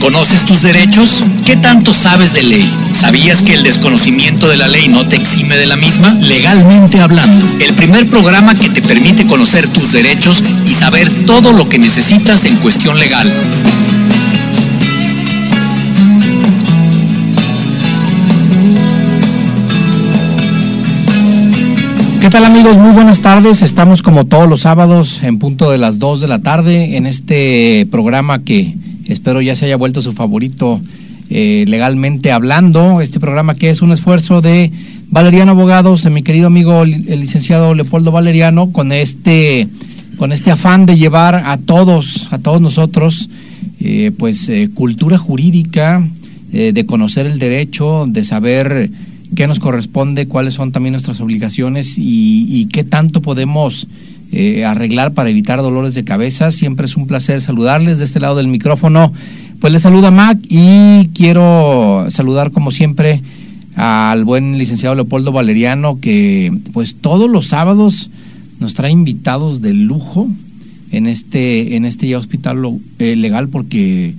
¿Conoces tus derechos? ¿Qué tanto sabes de ley? ¿Sabías que el desconocimiento de la ley no te exime de la misma? Legalmente hablando, el primer programa que te permite conocer tus derechos y saber todo lo que necesitas en cuestión legal. ¿Qué tal amigos? Muy buenas tardes. Estamos como todos los sábados en punto de las 2 de la tarde en este programa que espero ya se haya vuelto su favorito eh, legalmente hablando. Este programa que es un esfuerzo de Valeriano Abogados, de mi querido amigo el licenciado Leopoldo Valeriano, con este, con este afán de llevar a todos, a todos nosotros, eh, pues eh, cultura jurídica, de conocer el derecho, de saber qué nos corresponde, cuáles son también nuestras obligaciones y qué tanto podemos eh, arreglar para evitar dolores de cabeza. Siempre es un placer saludarles de este lado del micrófono. Pues les saluda Mac y quiero saludar como siempre al buen licenciado Leopoldo Valeriano que pues todos los sábados nos trae invitados de lujo en este en este ya hospital eh, legal porque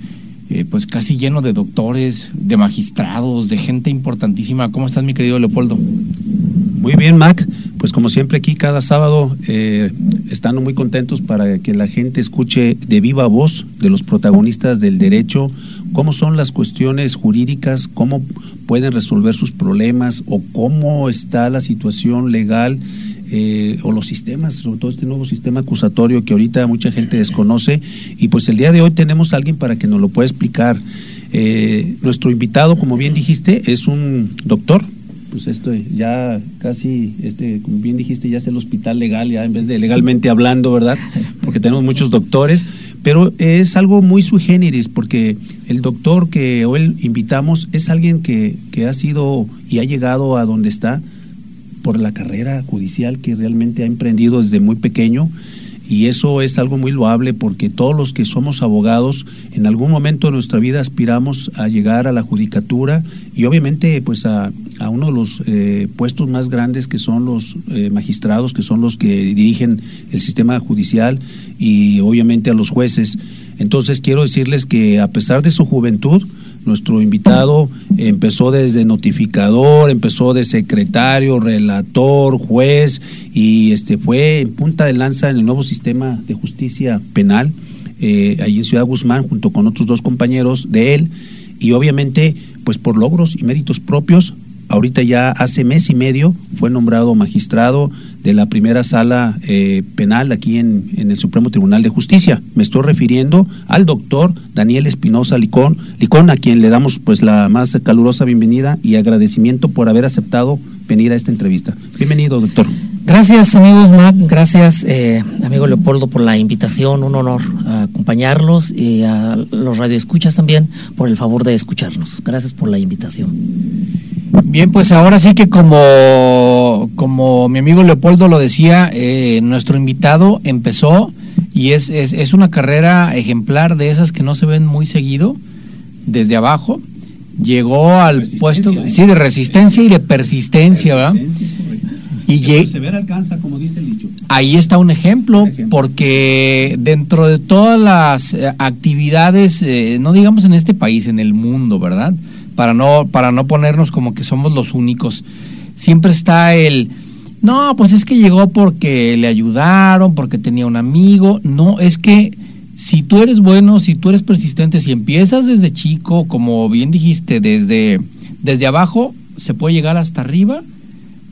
eh, pues casi lleno de doctores, de magistrados, de gente importantísima. ¿Cómo estás mi querido Leopoldo? Muy bien, Mac. Pues como siempre aquí cada sábado eh, estando muy contentos para que la gente escuche de viva voz de los protagonistas del derecho cómo son las cuestiones jurídicas, cómo pueden resolver sus problemas o cómo está la situación legal eh, o los sistemas, sobre todo este nuevo sistema acusatorio que ahorita mucha gente desconoce. Y pues el día de hoy tenemos a alguien para que nos lo pueda explicar. Eh, nuestro invitado, como bien dijiste, es un doctor, pues esto ya casi, este, como bien dijiste, ya es el hospital legal, ya en vez de legalmente hablando, ¿verdad? Porque tenemos muchos doctores, pero es algo muy sui generis, porque el doctor que hoy invitamos es alguien que, que ha sido y ha llegado a donde está por la carrera judicial que realmente ha emprendido desde muy pequeño y eso es algo muy loable porque todos los que somos abogados en algún momento de nuestra vida aspiramos a llegar a la judicatura y obviamente pues a, uno de los eh, puestos más grandes que son los eh, magistrados, que son los que dirigen el sistema judicial y obviamente a los jueces. Entonces quiero decirles que a pesar de su juventud, nuestro invitado empezó desde notificador, empezó de secretario, relator, juez y este fue en punta de lanza en el nuevo sistema de justicia penal eh, ahí en Ciudad Guzmán junto con otros dos compañeros de él y obviamente pues por logros y méritos propios ahorita ya hace mes y medio fue nombrado magistrado de la primera sala eh, penal aquí en, en, el Supremo Tribunal de Justicia. Me estoy refiriendo al doctor Daniel Espinosa Licón, Licón, a quien le damos pues la más calurosa bienvenida y agradecimiento por haber aceptado venir a esta entrevista. Bienvenido, doctor. Gracias, amigos Mac, gracias, eh, amigo Leopoldo, por la invitación, un honor acompañarlos y a los radioescuchas también por el favor de escucharnos. Gracias por la invitación. Bien, pues ahora sí que como, como mi amigo Leopoldo lo decía, eh, nuestro invitado empezó y es, es, es, una carrera ejemplar de esas que no se ven muy seguido desde abajo. Llegó al puesto ¿eh? sí, de resistencia y de persistencia, ¿verdad? Y persevera alcanza, como dice el dicho. Ahí está un ejemplo, un ejemplo, porque dentro de todas las eh, actividades, eh, no digamos en este país, en el mundo, ¿verdad? para no, para no ponernos como que somos los únicos. Siempre está el, no, pues es que llegó porque le ayudaron, porque tenía un amigo. No, es que si tú eres bueno, si tú eres persistente, si empiezas desde chico, como bien dijiste, desde, desde abajo, se puede llegar hasta arriba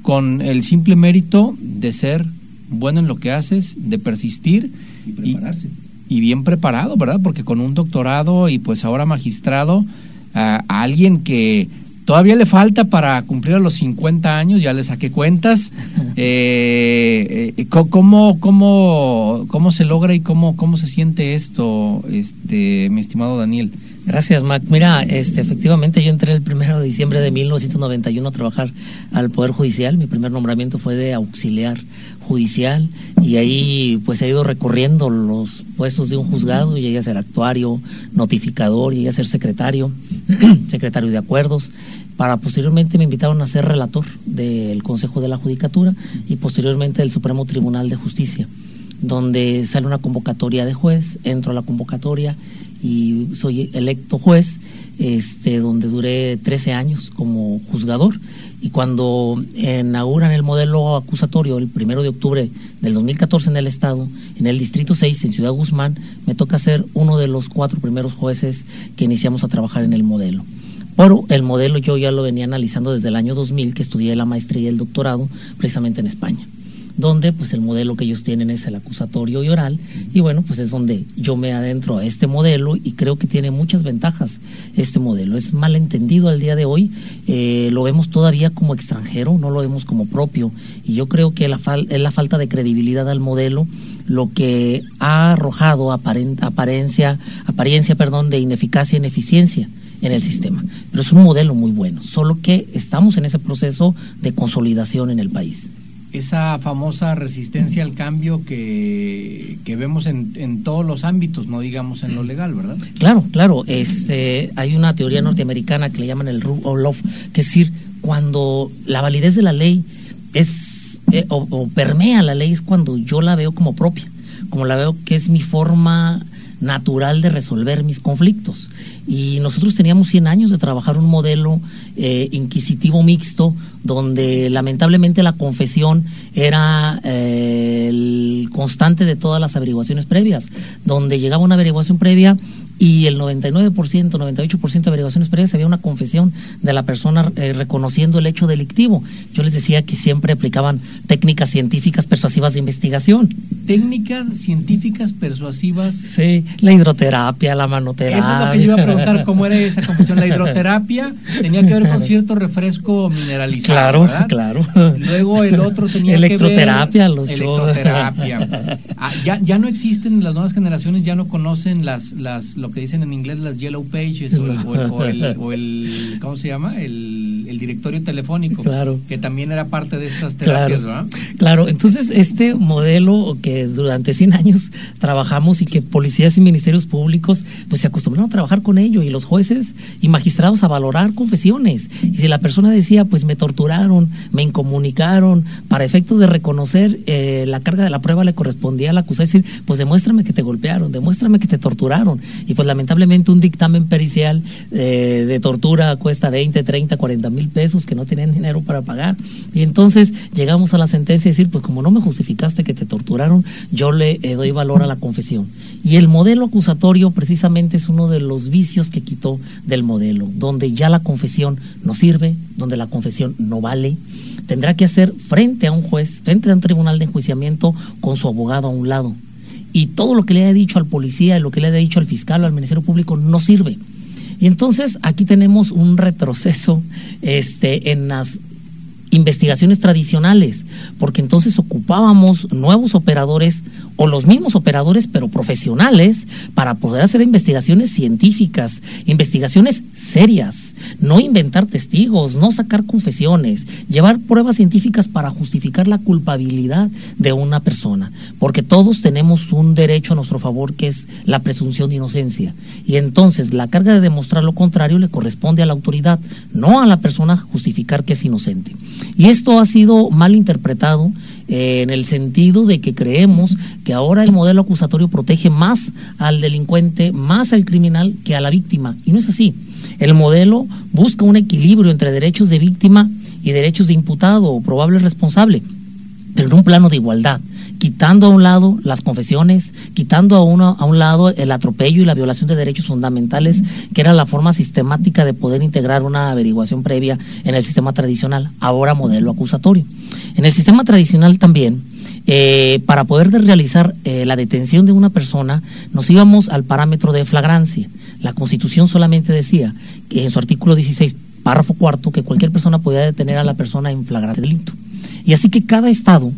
con el simple mérito de ser bueno en lo que haces, de persistir y prepararse. Y, y bien preparado, ¿verdad? Porque con un doctorado y pues ahora magistrado, a, a, alguien que todavía le falta para cumplir a los 50 años, ya le saqué cuentas, eh, eh, ¿cómo, cómo, ¿cómo se logra y cómo, cómo se siente esto, este, mi estimado Daniel? Gracias, Mac. Mira, este, efectivamente yo entré el primero de diciembre de 1991 a trabajar al Poder Judicial. Mi primer nombramiento fue de auxiliar judicial y ahí pues he ido recorriendo los puestos de un juzgado, llegué a ser actuario, notificador, llegué a ser secretario, secretario de acuerdos, para posteriormente me invitaron a ser relator del Consejo de la Judicatura y posteriormente del Supremo Tribunal de Justicia donde sale una convocatoria de juez, entro a la convocatoria y soy electo juez, este, donde duré 13 años como juzgador. Y cuando inauguran el modelo acusatorio el primero de octubre del 2014 en el Estado, en el Distrito 6, en Ciudad Guzmán, me toca ser uno de los cuatro primeros jueces que iniciamos a trabajar en el modelo. Pero el modelo yo ya lo venía analizando desde el año 2000, que estudié la maestría y el doctorado precisamente en España donde pues el modelo que ellos tienen es el acusatorio y oral y bueno pues es donde yo me adentro a este modelo y creo que tiene muchas ventajas este modelo es mal entendido al día de hoy eh, lo vemos todavía como extranjero no lo vemos como propio y yo creo que la es la falta de credibilidad al modelo lo que ha arrojado apariencia apariencia perdón de ineficacia e ineficiencia en el sistema. Pero es un modelo muy bueno, solo que estamos en ese proceso de consolidación en el país esa famosa resistencia al cambio que, vemos en, todos los ámbitos, no digamos en lo legal, ¿verdad? Claro, claro. Este, hay una teoría norteamericana que le llaman el rule of law, que es decir, cuando la validez de la ley es eh, o, permea la ley es cuando yo la veo como propia, como la veo que es mi forma natural de resolver mis conflictos. Y nosotros teníamos 100 años de trabajar un modelo eh, inquisitivo mixto, donde lamentablemente la confesión era eh, el constante de todas las averiguaciones previas, donde llegaba una averiguación previa y el 99%, 98% de averiguaciones previas había una confesión de la persona eh, reconociendo el hecho delictivo. Yo les decía que siempre aplicaban técnicas científicas persuasivas de investigación. Técnicas científicas persuasivas. Sí, la hidroterapia, la manoterapia. Eso es lo que yo iba a preguntar, ¿cómo era esa confesión? La hidroterapia tenía que ver con cierto refresco mineralizado. Claro, claro. Luego el otro tenía electroterapia, que ver... Electroterapia. Ah, ya, ya no existen, las nuevas generaciones ya no conocen las, las que dicen en inglés las yellow pages o el, ¿cómo se llama? El, el, directorio telefónico, claro. que también era parte de estas terapias, claro. Claro, entonces este modelo que durante 100 años trabajamos y que policías y ministerios públicos pues se acostumbraron a trabajar con ello y los jueces y magistrados a valorar confesiones. Y si la persona decía, pues me torturaron, me incomunicaron, para efecto de reconocer eh, la carga de la prueba le correspondía al acusado decir, pues demuéstrame que te golpearon, demuéstrame que te torturaron. Y pues lamentablemente un dictamen pericial eh, de tortura cuesta 20, 30, 40 mil pesos que no tienen dinero para pagar. Y entonces llegamos a la sentencia y decir, pues como no me justificaste que te torturaron, yo le eh, doy valor a la confesión. Y el modelo acusatorio precisamente es uno de los vicios que quitó del modelo, donde ya la confesión no sirve, donde la confesión no vale tendrá que hacer frente a un juez, frente a un tribunal de enjuiciamiento con su abogado a un lado y todo lo que le haya dicho al policía, lo que le haya dicho al fiscal o al Ministerio Público no sirve. Y entonces aquí tenemos un retroceso este, en las investigaciones tradicionales, porque entonces ocupábamos nuevos operadores o los mismos operadores, pero profesionales, para poder hacer investigaciones científicas, investigaciones serias, no inventar testigos, no sacar confesiones, llevar pruebas científicas para justificar la culpabilidad de una persona, porque todos tenemos un derecho a nuestro favor que es la presunción de inocencia. Y entonces la carga de demostrar lo contrario le corresponde a la autoridad, no a la persona justificar que es inocente. Y esto ha sido mal interpretado eh, en el sentido de que creemos que ahora el modelo acusatorio protege más al delincuente, más al criminal que a la víctima. Y no es así. El modelo busca un equilibrio entre derechos de víctima y derechos de imputado o probable responsable, pero en un plano de igualdad quitando a un lado las confesiones, quitando a, uno, a un lado el atropello y la violación de derechos fundamentales, que era la forma sistemática de poder integrar una averiguación previa en el sistema tradicional, ahora modelo acusatorio. En el sistema tradicional también, eh, para poder realizar eh, la detención de una persona, nos íbamos al parámetro de flagrancia. La Constitución solamente decía que en su artículo 16, párrafo cuarto, que cualquier persona podía detener a la persona en flagrante delito. Y así que cada estado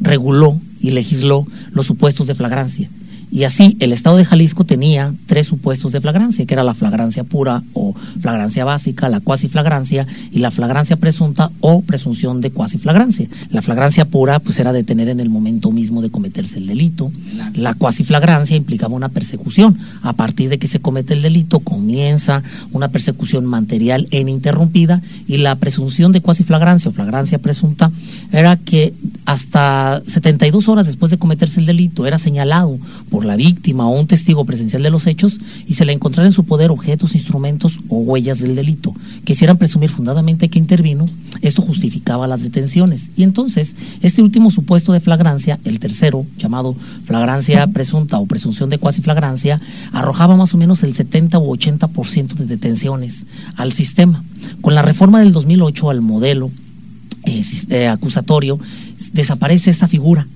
reguló y legisló los supuestos de flagrancia. Y así el Estado de Jalisco tenía tres supuestos de flagrancia, que era la flagrancia pura o flagrancia básica, la cuasi flagrancia y la flagrancia presunta o presunción de cuasi flagrancia. La flagrancia pura pues era detener en el momento mismo de cometerse el delito. La cuasi flagrancia implicaba una persecución. A partir de que se comete el delito comienza una persecución material e ininterrumpida y la presunción de cuasi flagrancia o flagrancia presunta era que hasta 72 horas después de cometerse el delito era señalado por por la víctima o un testigo presencial de los hechos y se le encontrara en su poder objetos, instrumentos o huellas del delito que presumir fundadamente que intervino, esto justificaba las detenciones. Y entonces, este último supuesto de flagrancia, el tercero, llamado flagrancia presunta o presunción de cuasi flagrancia, arrojaba más o menos el 70 u 80% de detenciones al sistema. Con la reforma del 2008 al modelo eh, eh, acusatorio, desaparece esta figura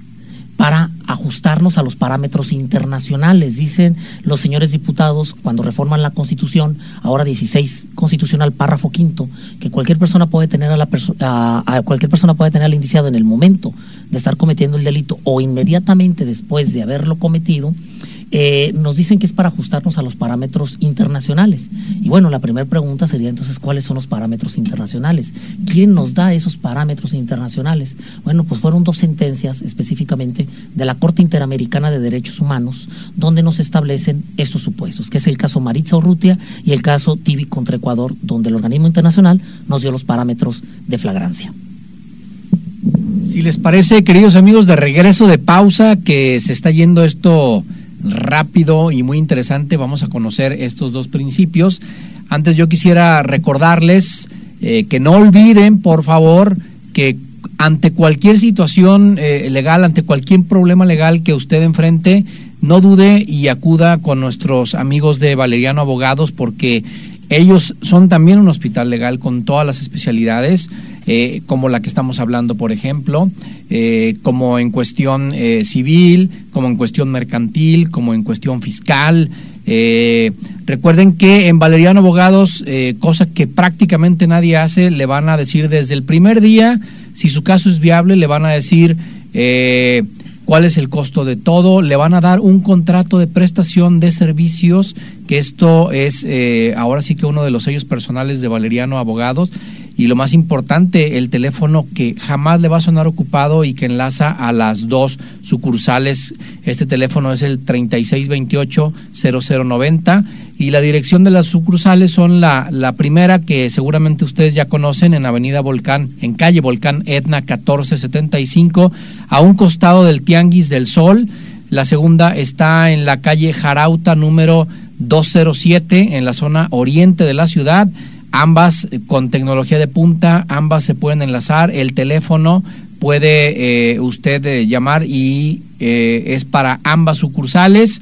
para ajustarnos a los parámetros internacionales. Dicen los señores diputados cuando reforman la Constitución, ahora 16 constitucional, párrafo quinto, que cualquier persona puede tener a, la a, cualquier persona puede tener al indiciado en el momento de estar cometiendo el delito o inmediatamente después de haberlo cometido eh, nos dicen que es para ajustarnos a los parámetros internacionales. Y bueno, la primera pregunta sería entonces, ¿cuáles son los parámetros internacionales? ¿Quién nos da esos parámetros internacionales? Bueno, pues fueron dos sentencias específicamente de la Corte Interamericana de Derechos Humanos, donde nos establecen estos supuestos, que es el caso Maritza Urrutia y el caso Tibi contra Ecuador, donde el organismo internacional nos dio los parámetros de flagrancia. Si les parece, queridos amigos, de regreso de pausa, que se está yendo esto rápido y muy interesante. Vamos a conocer estos dos principios. Antes yo quisiera recordarles eh, que no olviden, por favor, que ante cualquier situación eh, legal, ante cualquier problema legal que usted enfrente, no dude y acuda con nuestros amigos de Valeriano Abogados porque ellos son también un hospital legal con todas las especialidades. Eh, como la que estamos hablando, por ejemplo, eh, como en cuestión eh, civil, como en cuestión mercantil, como en cuestión fiscal. recuerden que en Valeriano Abogados, cosa que prácticamente nadie hace, le van a decir desde el primer día, si su caso es viable, le van a decir cuál es el costo de todo, le van a dar un contrato de prestación de servicios, que esto es ahora sí que uno de los sellos personales de Valeriano Abogados y lo más importante, el teléfono que jamás le va a sonar ocupado y que enlaza a las dos sucursales. Este teléfono es el 3628-0090 y la dirección de las sucursales son la, la primera que seguramente ustedes ya conocen en Avenida Volcán, en calle Volcán Etna 1475, a un costado del Tianguis del Sol. La segunda está en la calle Jarauta número 207 en la zona oriente de la ciudad ambas eh, con tecnología de punta, ambas se pueden enlazar, el teléfono puede eh, usted eh, llamar y es para ambas sucursales.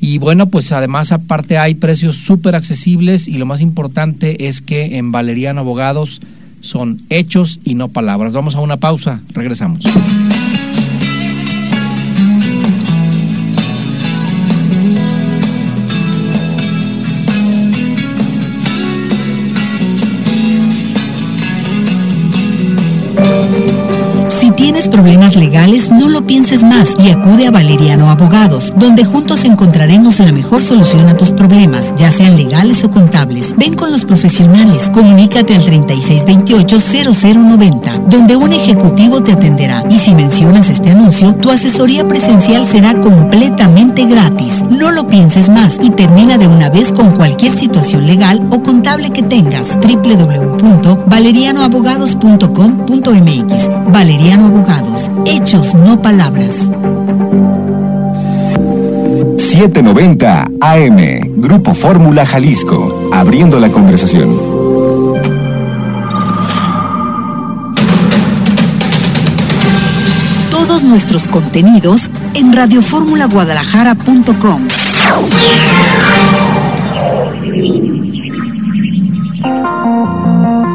Y bueno, pues además aparte hay precios súper accesibles y lo más importante es que en Valeriano Abogados son hechos y no palabras. Vamos a una pausa, regresamos. Problemas legales, no pienses más y acude a Valeriano Abogados, donde juntos encontraremos la mejor solución a tus problemas, ya sean legales o contables. Ven con los profesionales, comunícate al 3628-0090, donde un ejecutivo te atenderá. Y si mencionas este anuncio, tu asesoría presencial será completamente gratis. No lo pienses más y termina de una vez con cualquier situación legal o contable que tengas. www.valerianoabogados.com.mx Valeriano Abogados. Hechos, no palabras. 790 AM. Grupo Fórmula Jalisco. Abriendo la conversación. Todos nuestros contenidos en radioformulaguadalajara.com.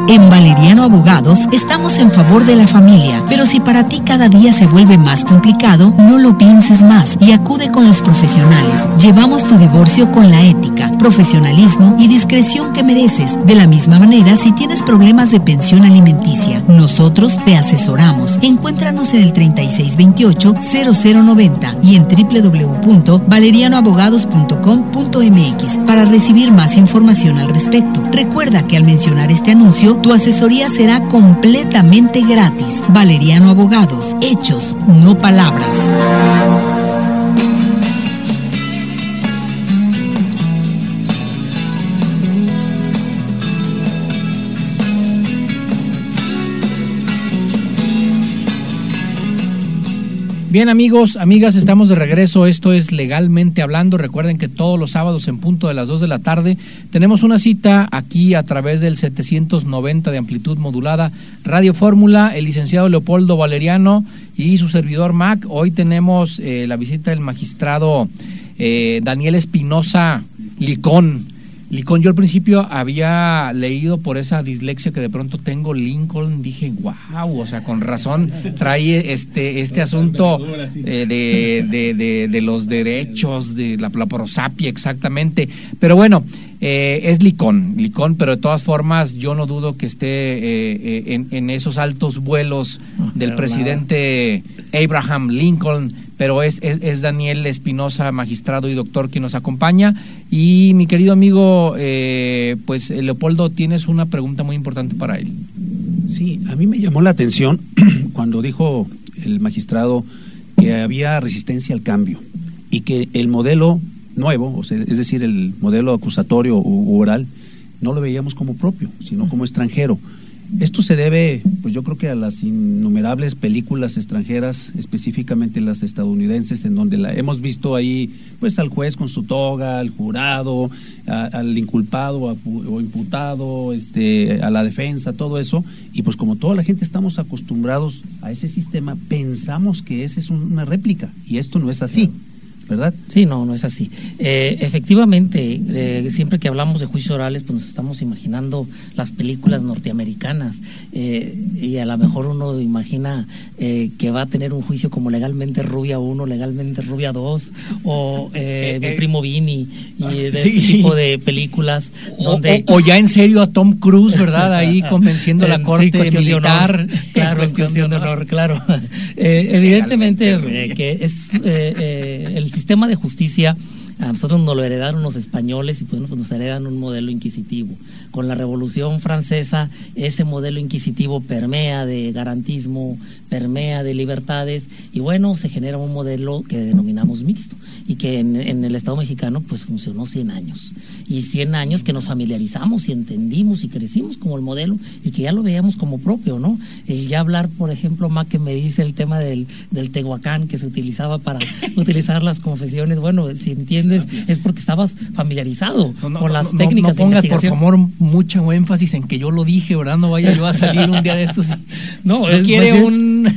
En Valeriano Abogados estamos en favor de la familia, pero si para ti cada día se vuelve más complicado, no lo pienses más y acude con los profesionales. Llevamos tu divorcio con la ética, profesionalismo y discreción que mereces. De la misma manera, si tienes problemas de pensión alimenticia, nosotros te asesoramos. Encuéntranos en el 3628-0090 y en www.valerianoabogados.com.mx para recibir más información al respecto. Recuerda que al mencionar este anuncio, tu asesoría será completamente gratis. Valeriano Abogados, hechos, no palabras. Bien amigos, amigas, estamos de regreso. Esto es Legalmente Hablando. Recuerden que todos los sábados en punto de las 2 de la tarde tenemos una cita aquí a través del 790 de amplitud modulada Radio Fórmula, el licenciado Leopoldo Valeriano y su servidor Mac. Hoy tenemos eh, la visita del magistrado eh, Daniel Espinosa Licón Lincoln, yo al principio había leído por esa dislexia que de pronto tengo Lincoln, dije, wow, o sea, con razón trae este, este asunto eh, de, de, los derechos, de la, prosapia exactamente. Pero bueno, eh, es Licón, Licón, pero de todas formas yo no dudo que esté eh, en, en, esos altos vuelos del presidente Abraham Lincoln pero es, es, Daniel Espinosa, magistrado y doctor, quien nos acompaña. Y mi querido amigo, eh, pues Leopoldo, tienes una pregunta muy importante para él. Sí, a mí me llamó la atención cuando dijo el magistrado que había resistencia al cambio y que el modelo nuevo, o sea, es decir, el modelo acusatorio u oral, no lo veíamos como propio, sino como extranjero. Esto se debe, pues yo creo que a las innumerables películas extranjeras, específicamente las estadounidenses, en donde la hemos visto ahí, pues al juez con su toga, al jurado, al inculpado o imputado, este, a la defensa, todo eso, y pues como toda la gente estamos acostumbrados a ese sistema, pensamos que esa es una réplica, y esto no es así. ¿Verdad? Sí, no, no es así. Eh, efectivamente, eh, siempre que hablamos de juicios orales, pues nos estamos imaginando las películas norteamericanas eh, y a lo mejor uno imagina que va a tener un juicio como legalmente Rubia 1, legalmente Rubia 2 o Mi Primo Vini y de ese tipo de películas. Donde... O, ya en serio a Tom Cruise, ¿verdad? Ahí convenciendo a la corte militar. claro, en cuestión de honor, claro. evidentemente que es el sistema de justicia a nosotros nos lo heredaron los españoles y pues, pues nos heredan un modelo inquisitivo. Con la Revolución Francesa, ese modelo inquisitivo permea de garantismo, permea de libertades y bueno, se genera un modelo que denominamos mixto y que en, el Estado mexicano pues funcionó 100 años. Y 100 años que nos familiarizamos y entendimos y crecimos como el modelo y que ya lo veíamos como propio, ¿no? El ya hablar, por ejemplo, más que me dice el tema del, del Tehuacán que se utilizaba para utilizar las confesiones, bueno, si entiendes es porque estabas familiarizado con las técnicas. No, pongas, por favor, mucho énfasis en que yo lo dije, ¿verdad? No vaya yo a salir un día de estos. No, quiere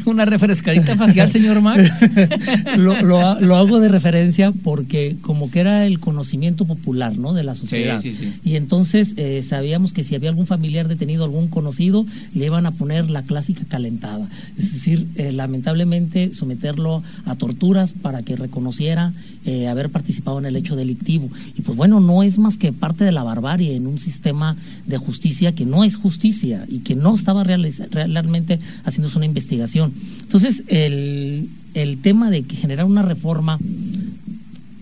una refrescadita facial, señor Mac? lo, hago de referencia porque como que era el conocimiento popular, ¿no? De la sociedad. Y entonces eh, sabíamos que si había algún familiar detenido, algún conocido, le iban a poner la clásica calentada. Es decir, eh, lamentablemente someterlo a torturas para que reconociera eh, haber participado en el hecho delictivo. Y pues bueno, no es más que parte de la barbarie en un sistema de justicia que no es justicia y que no estaba realmente haciéndose una investigación. Entonces, el, el tema de que generar una reforma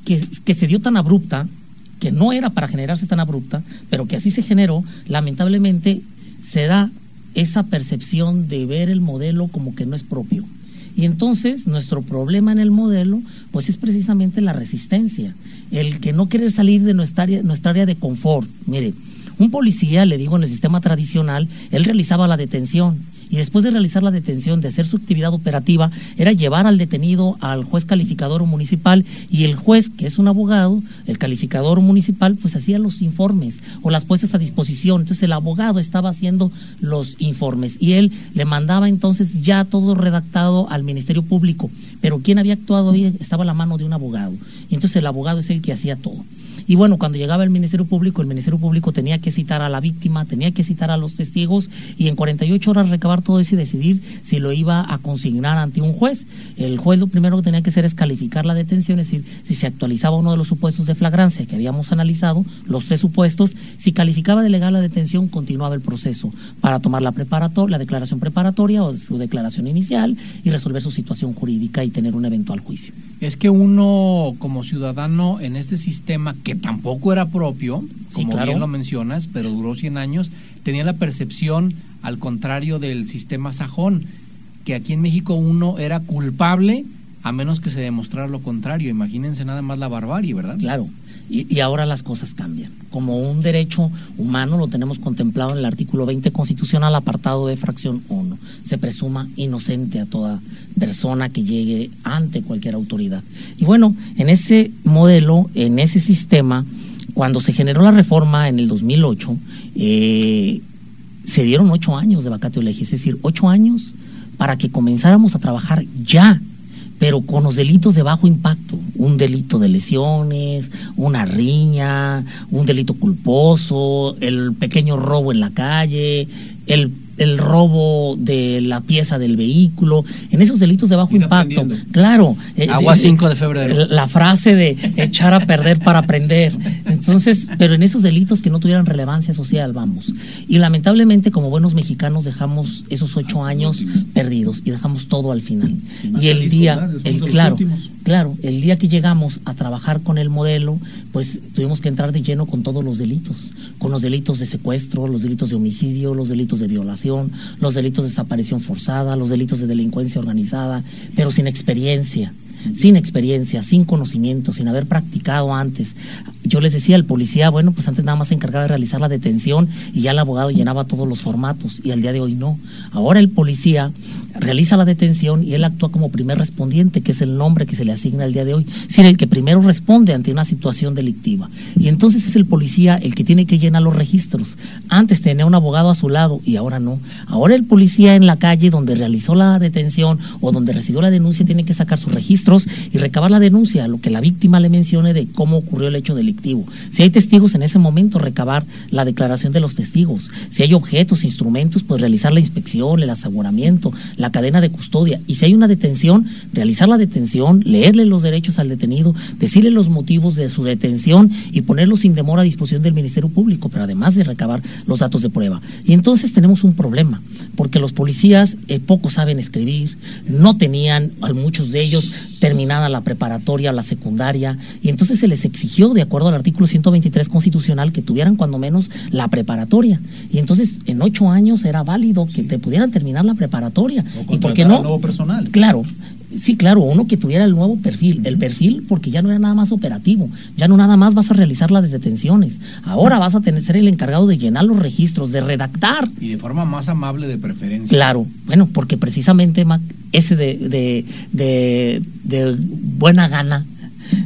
que, que se dio tan abrupta, que no era para generarse tan abrupta, pero que así se generó, lamentablemente se da esa percepción de ver el modelo como que no es propio. Y entonces nuestro problema en el modelo, pues es precisamente la resistencia, el que no querer salir de nuestra área, nuestra área de confort. Mire, un policía, le digo, en el sistema tradicional, él realizaba la detención y después de realizar la detención, de hacer su actividad operativa, era llevar al detenido al juez calificador municipal y el juez, que es un abogado, el calificador municipal, pues hacía los informes o las puestas a disposición. Entonces el abogado estaba haciendo los informes y él le mandaba entonces ya todo redactado al Ministerio Público. Pero quien había actuado ahí estaba a la mano de un abogado. Y entonces el abogado es el que hacía todo. Y bueno, cuando llegaba el Ministerio Público, el Ministerio Público tenía que citar a la víctima, tenía que citar a los testigos y en 48 horas recabar todo eso y decidir si lo iba a consignar ante un juez. El juez lo primero que tenía que hacer es calificar la detención, es decir, si se actualizaba uno de los supuestos de flagrancia que habíamos analizado, los tres supuestos, si calificaba de legal la detención, continuaba el proceso para tomar la, la declaración preparatoria o su declaración inicial y resolver su situación jurídica y tener un eventual juicio. Es que uno como ciudadano en este sistema que tampoco era propio, como bien lo mencionas, pero duró 100 años, tenía la percepción, al contrario del sistema sajón, que aquí en México uno era culpable a menos que se demostrara lo contrario. Imagínense nada más la barbarie, ¿verdad? Claro. Y, ahora las cosas cambian. Como un derecho humano lo tenemos contemplado en el artículo 20 constitucional, apartado de fracción 1. Se presuma inocente a toda persona que llegue ante cualquier autoridad. Y bueno, en ese modelo, en ese sistema, cuando se generó la reforma en el 2008, eh, se dieron ocho años de vacatio legis, es decir, ocho años para que comenzáramos a trabajar ya pero con los delitos de bajo impacto, un delito de lesiones, una riña, un delito culposo, el pequeño robo en la calle, el el robo de la pieza del vehículo, en esos delitos de bajo impacto. Claro. Eh, Agua 5 eh, de febrero. La frase de echar a perder para aprender. Entonces, pero en esos delitos que no tuvieran relevancia social, vamos. Y lamentablemente, como buenos mexicanos, dejamos esos ocho años perdidos y dejamos todo al final. Y, el día, el, claro, claro, el día que llegamos a trabajar con el modelo, pues tuvimos que entrar de lleno con todos los delitos, con los delitos de secuestro, los delitos de homicidio, los delitos de violación los delitos de desaparición forzada, los delitos de delincuencia organizada, pero sin experiencia sin experiencia, sin conocimiento, sin haber practicado antes. Yo les decía al policía, bueno, pues antes nada más se encargaba de realizar la detención y ya el abogado llenaba todos los formatos y al día de hoy no. Ahora el policía realiza la detención y él actúa como primer respondiente, que es el nombre que se le asigna el día de hoy, sin el que primero responde ante una situación delictiva. Y entonces es el policía el que tiene que llenar los registros. Antes tenía un abogado a su lado y ahora no. Ahora el policía en la calle donde realizó la detención o donde recibió la denuncia tiene que sacar sus registros y recabar la denuncia, lo que la víctima le mencione de cómo ocurrió el hecho delictivo. Si hay testigos en ese momento, recabar la declaración de los testigos. Si hay objetos, instrumentos, pues realizar la inspección, el aseguramiento, la cadena de custodia. Y si hay una detención, realizar la detención, leerle los derechos al detenido, decirle los motivos de su detención y ponerlos sin demora a disposición del Ministerio Público, pero además de recabar los datos de prueba. Y entonces tenemos un problema, porque los policías eh, poco saben escribir, no tenían, a muchos de ellos, terminada la preparatoria, la secundaria, y entonces se les exigió, de acuerdo al artículo 123 constitucional, que tuvieran cuando menos la preparatoria. Y entonces en ocho años era válido que te pudieran terminar la preparatoria. ¿Y por qué no? Nuevo personal. Claro. Sí, claro, uno que tuviera el nuevo perfil, el perfil porque ya no era nada más operativo, ya no nada más vas a realizar las detenciones, ahora vas a tener ser el encargado de llenar los registros, de redactar. Y de forma más amable de preferencia. Claro, bueno, porque precisamente ese de, de, de buena gana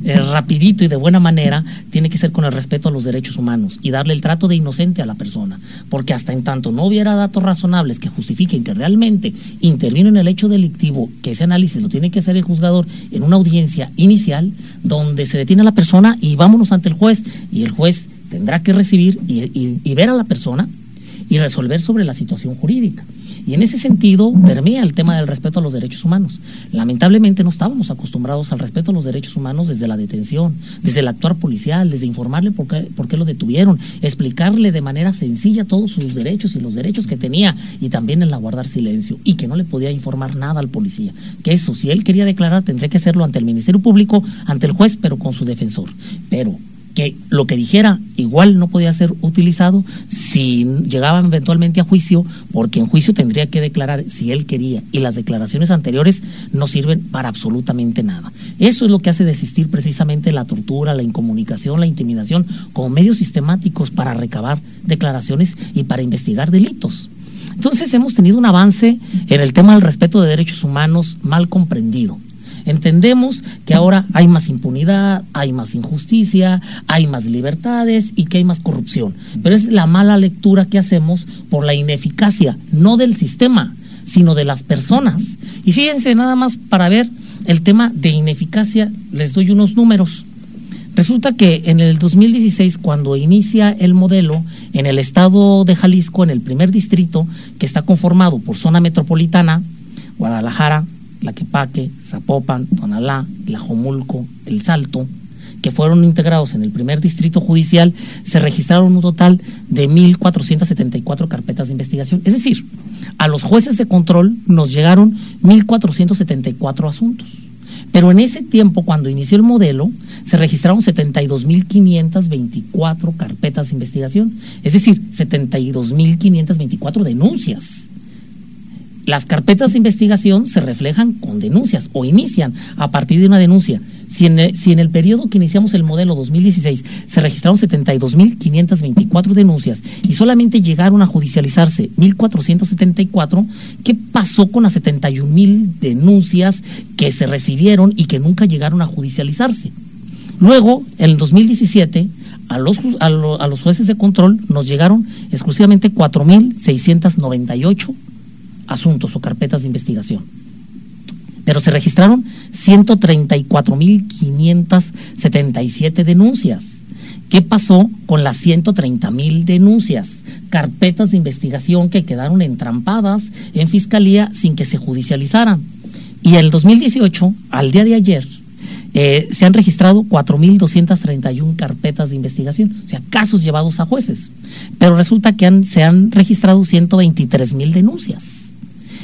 eh, rapidito y de buena manera, tiene que ser con el respeto a los derechos humanos y darle el trato de inocente a la persona. Porque hasta en tanto no hubiera datos razonables que justifiquen que realmente intervino en el hecho delictivo, que ese análisis lo tiene que hacer el juzgador en una audiencia inicial, donde se detiene a la persona y vámonos ante el juez. Y el juez tendrá que recibir y ver a la persona y resolver sobre la situación jurídica. Y en ese sentido permea el tema del respeto a los derechos humanos. Lamentablemente no estábamos acostumbrados al respeto a los derechos humanos desde la detención, desde el actuar policial, desde informarle por qué, por qué lo detuvieron, explicarle de manera sencilla todos sus derechos y los derechos que tenía y también el aguardar silencio y que no le podía informar nada al policía. Que eso, si él quería declarar, tendría que hacerlo ante el Ministerio Público, ante el juez, pero con su defensor. Pero que lo que dijera igual no podía ser utilizado si llegaban eventualmente a juicio, porque en juicio tendría que declarar si él quería y las declaraciones anteriores no sirven para absolutamente nada. Eso es lo que hace desistir precisamente la tortura, la incomunicación, la intimidación como medios sistemáticos para recabar declaraciones y para investigar delitos. Entonces hemos tenido un avance en el tema del respeto de derechos humanos mal comprendido. Entendemos que ahora hay más impunidad, hay más injusticia, hay más libertades y que hay más corrupción. Pero es la mala lectura que hacemos por la ineficacia, no del sistema, sino de las personas. Y fíjense nada más para ver el tema de ineficacia, les doy unos números. Resulta que en el 2016, cuando inicia el modelo en el estado de Jalisco, en el primer distrito, que está conformado por zona metropolitana, Guadalajara, Quepaque, Zapopan, Tonalá, Tlajomulco, El Salto, que fueron integrados en el primer distrito judicial, se registraron un total de 1.474 carpetas de investigación. Es decir, a los jueces de control nos llegaron 1.474 asuntos. Pero en ese tiempo, cuando inició el modelo, se registraron 72.524 carpetas de investigación. Es decir, 72.524 denuncias las carpetas de investigación se reflejan con denuncias o inician a partir de una denuncia. Si en, el, periodo que iniciamos el modelo 2016 se registraron 72.524 denuncias y solamente llegaron a judicializarse 1.474, ¿qué pasó con las 71.000 denuncias que se recibieron y que nunca llegaron a judicializarse? Luego, en el 2017, a los, a los jueces de control nos llegaron exclusivamente 4.698 asuntos o carpetas de investigación. Pero se registraron 134.577 denuncias. ¿Qué pasó con las 130.000 denuncias? Carpetas de investigación que quedaron entrampadas en fiscalía sin que se judicializaran. Y en el 2018, al día de ayer, eh, se han registrado 4.231 carpetas de investigación, o sea, casos llevados a jueces. Pero resulta que se han registrado 123.000 denuncias.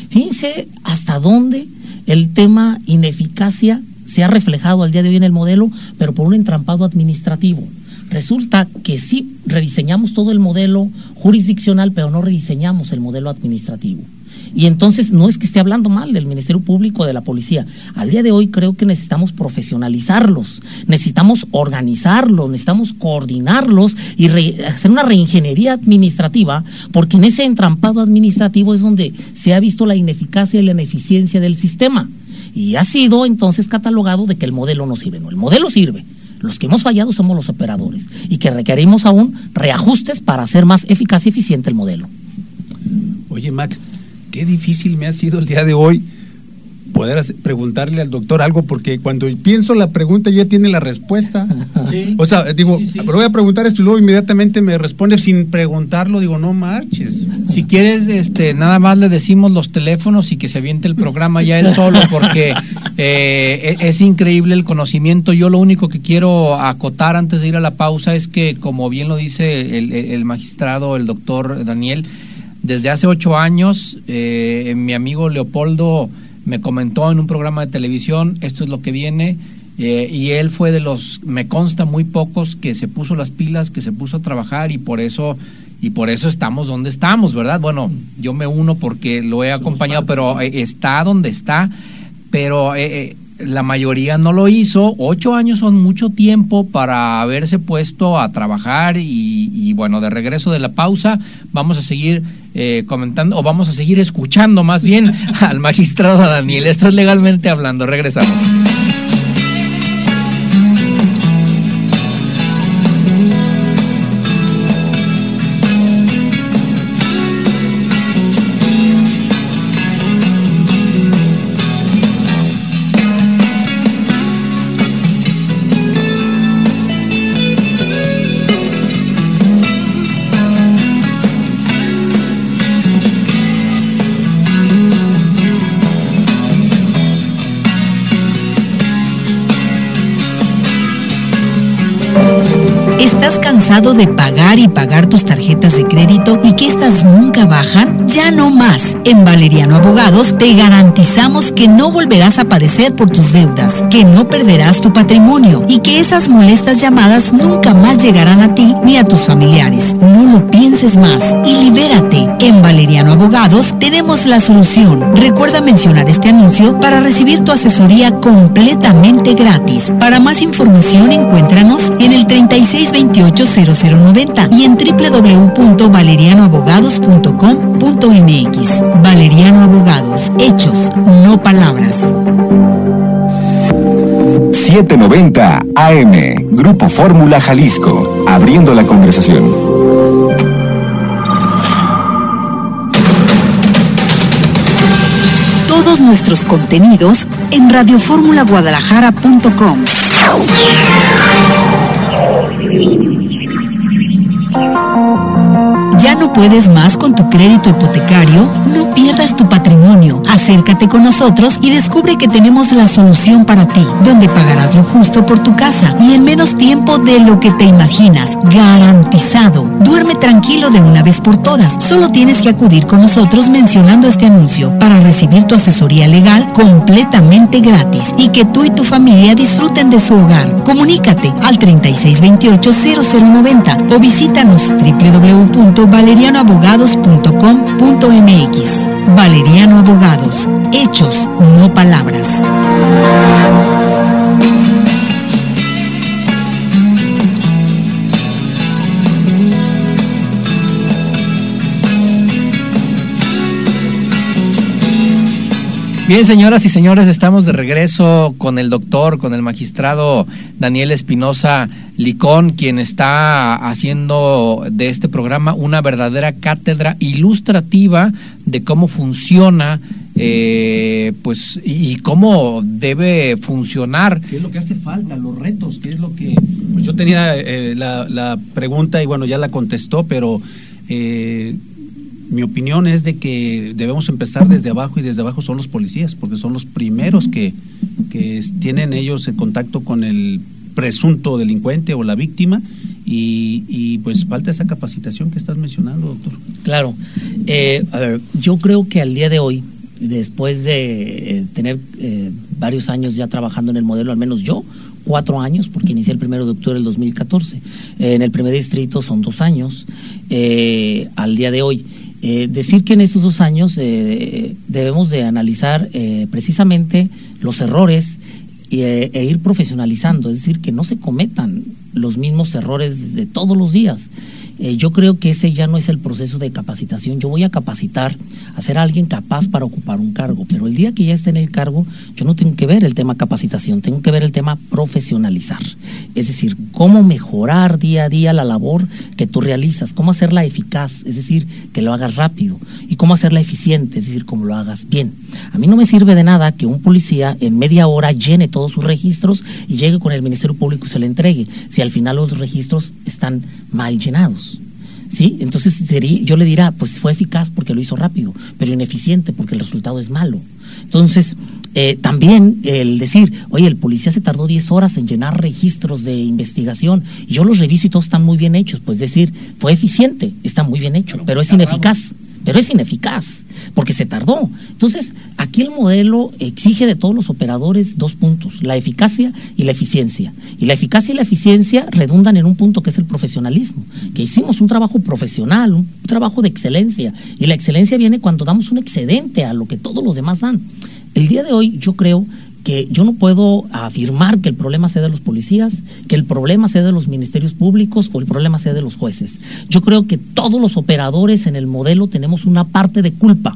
Fíjense hasta dónde el tema ineficacia se ha reflejado al día de hoy en el modelo, pero por un entrampado administrativo. Resulta que sí rediseñamos todo el modelo jurisdiccional, pero no rediseñamos el modelo administrativo. Y entonces no es que esté hablando mal del Ministerio Público de la policía. Al día de hoy creo que necesitamos profesionalizarlos, necesitamos organizarlos, necesitamos coordinarlos y hacer una reingeniería administrativa, porque en ese entrampado administrativo es donde se ha visto la ineficacia y la ineficiencia del sistema. Y ha sido entonces catalogado de que el modelo no sirve. No, el modelo sirve. Los que hemos fallado somos los operadores y que requerimos aún reajustes para hacer más eficaz y eficiente el modelo. Oye, Mac, qué difícil me ha sido el día de hoy poder preguntarle al doctor algo porque cuando pienso la pregunta ya tiene la respuesta. O sea, digo, voy a preguntar esto y luego inmediatamente me responde sin preguntarlo, digo, no marches. Si quieres, este, nada más le decimos los teléfonos y que se aviente el programa ya él solo porque eh, e-, es, increíble el conocimiento. Yo lo único que quiero acotar antes de ir a la pausa es que, como bien lo dice el magistrado, el doctor Daniel, desde hace ocho años, eh, mi amigo Leopoldo me comentó en un programa de televisión, esto es lo que viene, eh, y él fue de los, me consta, muy pocos que se puso las pilas, que se puso a trabajar y por eso y por eso estamos donde estamos, ¿verdad? Bueno, yo me uno porque lo he acompañado, pero eh, está donde está, pero la mayoría no lo hizo. Ocho años son mucho tiempo para haberse puesto a trabajar y, bueno, de regreso de la pausa vamos a seguir eh, comentando o vamos a seguir escuchando más bien al magistrado Daniel. Esto es legalmente hablando. Regresamos. De pagar y pagar tus tarjetas de crédito y que estas nunca bajan? Ya no más. En Valeriano Abogados te garantizamos que no volverás a padecer por tus deudas, que no perderás tu patrimonio y que esas molestas llamadas nunca más llegarán a ti ni a tus familiares. No lo pienses más y libérate. En Valeriano Abogados tenemos la solución. Recuerda mencionar este anuncio para recibir tu asesoría completamente gratis. Para más información encuéntranos en el 3628 0090 y en www.valerianoabogados.com.mx. Valeriano Abogados, hechos, no palabras. 790 AM, Grupo Fórmula Jalisco, abriendo la conversación. Todos nuestros contenidos en radioformulaguadalajara.com. ¿Ya no puedes más con tu crédito hipotecario? No pierdas tu patrimonio. Acércate con nosotros y descubre que tenemos la solución para ti, donde pagarás lo justo por tu casa y en menos tiempo de lo que te imaginas. Garantizado. Duerme tranquilo de una vez por todas. Solo tienes que acudir con nosotros mencionando este anuncio para recibir tu asesoría legal completamente gratis y que tú y tu familia disfruten de su hogar. Comunícate al 3628-0090 o visítanos www valerianoabogados.com.mx. Valeriano Abogados, hechos, no palabras. Bien, señoras y señores, estamos de regreso con el doctor, con el magistrado Daniel Espinosa Licón, quien está haciendo de este programa una verdadera cátedra ilustrativa de cómo funciona, eh, pues, y, cómo debe funcionar. ¿Qué es lo que hace falta? Los retos, ¿qué es lo que...? Pues yo tenía eh, la, la, pregunta y bueno, ya la contestó, pero... Eh, mi opinión es de que debemos empezar desde abajo y desde abajo son los policías, porque son los primeros que, tienen ellos el contacto con el presunto delincuente o la víctima y, y, pues falta esa capacitación que estás mencionando, doctor. Claro, eh, a ver, yo creo que al día de hoy, después de eh, tener eh, varios años ya trabajando en el modelo, al menos yo, cuatro años, porque inicié el primero de octubre del 2014, en el primer distrito son dos años, al día de hoy. Eh, decir que en esos dos años eh, debemos de analizar eh, precisamente los errores e ir profesionalizando, es decir, que no se cometan los mismos errores de todos los días. Eh, yo creo que ese ya no es el proceso de capacitación. Yo voy a capacitar a ser alguien capaz para ocupar un cargo, pero el día que ya esté en el cargo, yo no tengo que ver el tema capacitación, tengo que ver el tema profesionalizar. Es decir, cómo mejorar día a día la labor que tú realizas, cómo hacerla eficaz, es decir, que lo hagas rápido, y cómo hacerla eficiente, es decir, cómo lo hagas bien. A mí no me sirve de nada que un policía en media hora llene todos sus registros y llegue con el Ministerio Público y se le entregue, si al final los registros están mal llenados. ¿Sí? Entonces yo le dirá, pues fue eficaz porque lo hizo rápido, pero ineficiente porque el resultado es malo. Entonces, eh, también el decir, oye, el policía se tardó 10 horas en llenar registros de investigación y yo los reviso y todos están muy bien hechos, pues decir, fue eficiente, está muy bien hecho, pero es ineficaz pero es ineficaz porque se tardó. Entonces, aquí el modelo exige de todos los operadores dos puntos, la eficacia y la eficiencia. Y la eficacia y la eficiencia redundan en un punto que es el profesionalismo, que hicimos un trabajo profesional, un trabajo de excelencia, y la excelencia viene cuando damos un excedente a lo que todos los demás dan. El día de hoy yo creo que yo no puedo afirmar que el problema sea de los policías, que el problema sea de los ministerios públicos o el problema sea de los jueces. Yo creo que todos los operadores en el modelo tenemos una parte de culpa.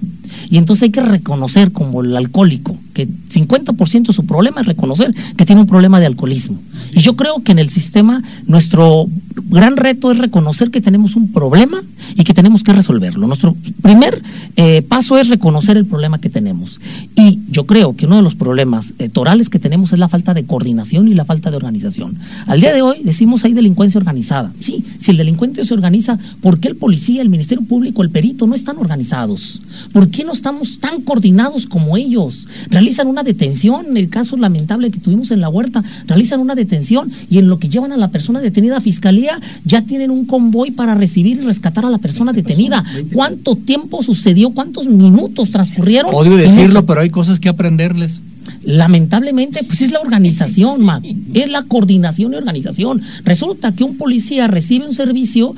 Y entonces hay que reconocer como el alcohólico, que 50% de su problema es reconocer que tiene un problema de alcoholismo. Y yo creo que en el sistema nuestro gran reto es reconocer que tenemos un problema y que tenemos que resolverlo. Nuestro primer eh, paso es reconocer el problema que tenemos. Y yo creo que uno de los problemas eh, torales que tenemos es la falta de coordinación y la falta de organización. Al día de hoy decimos hay delincuencia organizada. Sí, si el delincuente se organiza, ¿por qué el policía, el Ministerio Público, el perito no están organizados? ¿Por qué no estamos tan coordinados como ellos? Realizan una detención, en el caso lamentable que tuvimos en la huerta, realizan una detención y en lo que llevan a la persona detenida a fiscalía ya tienen un convoy para recibir y rescatar a la persona detenida. ¿Cuánto tiempo sucedió? ¿Cuántos minutos transcurrieron? Odio decirlo, pero hay cosas que aprenderles. Lamentablemente, pues es la organización, es la coordinación y organización. Resulta que un policía recibe un servicio,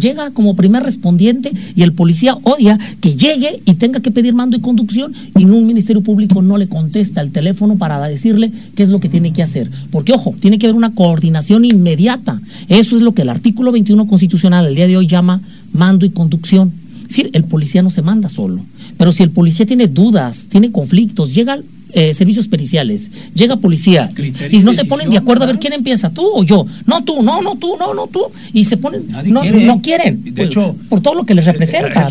llega como primer respondiente y el policía odia que llegue y tenga que pedir mando y conducción y un ministerio público no le contesta el teléfono para decirle qué es lo que tiene que hacer. Porque, ojo, tiene que haber una coordinación inmediata. Eso es lo que el artículo 21 constitucional el día de hoy llama mando y conducción. Es decir, el policía no se manda solo. Pero si el policía tiene dudas, tiene conflictos, llega al eh, servicios periciales, llega policía y no se ponen de acuerdo a ver quién empieza, tú o yo. No tú, no, no tú, no, no tú. Y se ponen, no, no, quieren. De hecho, por todo lo que les eh, representa.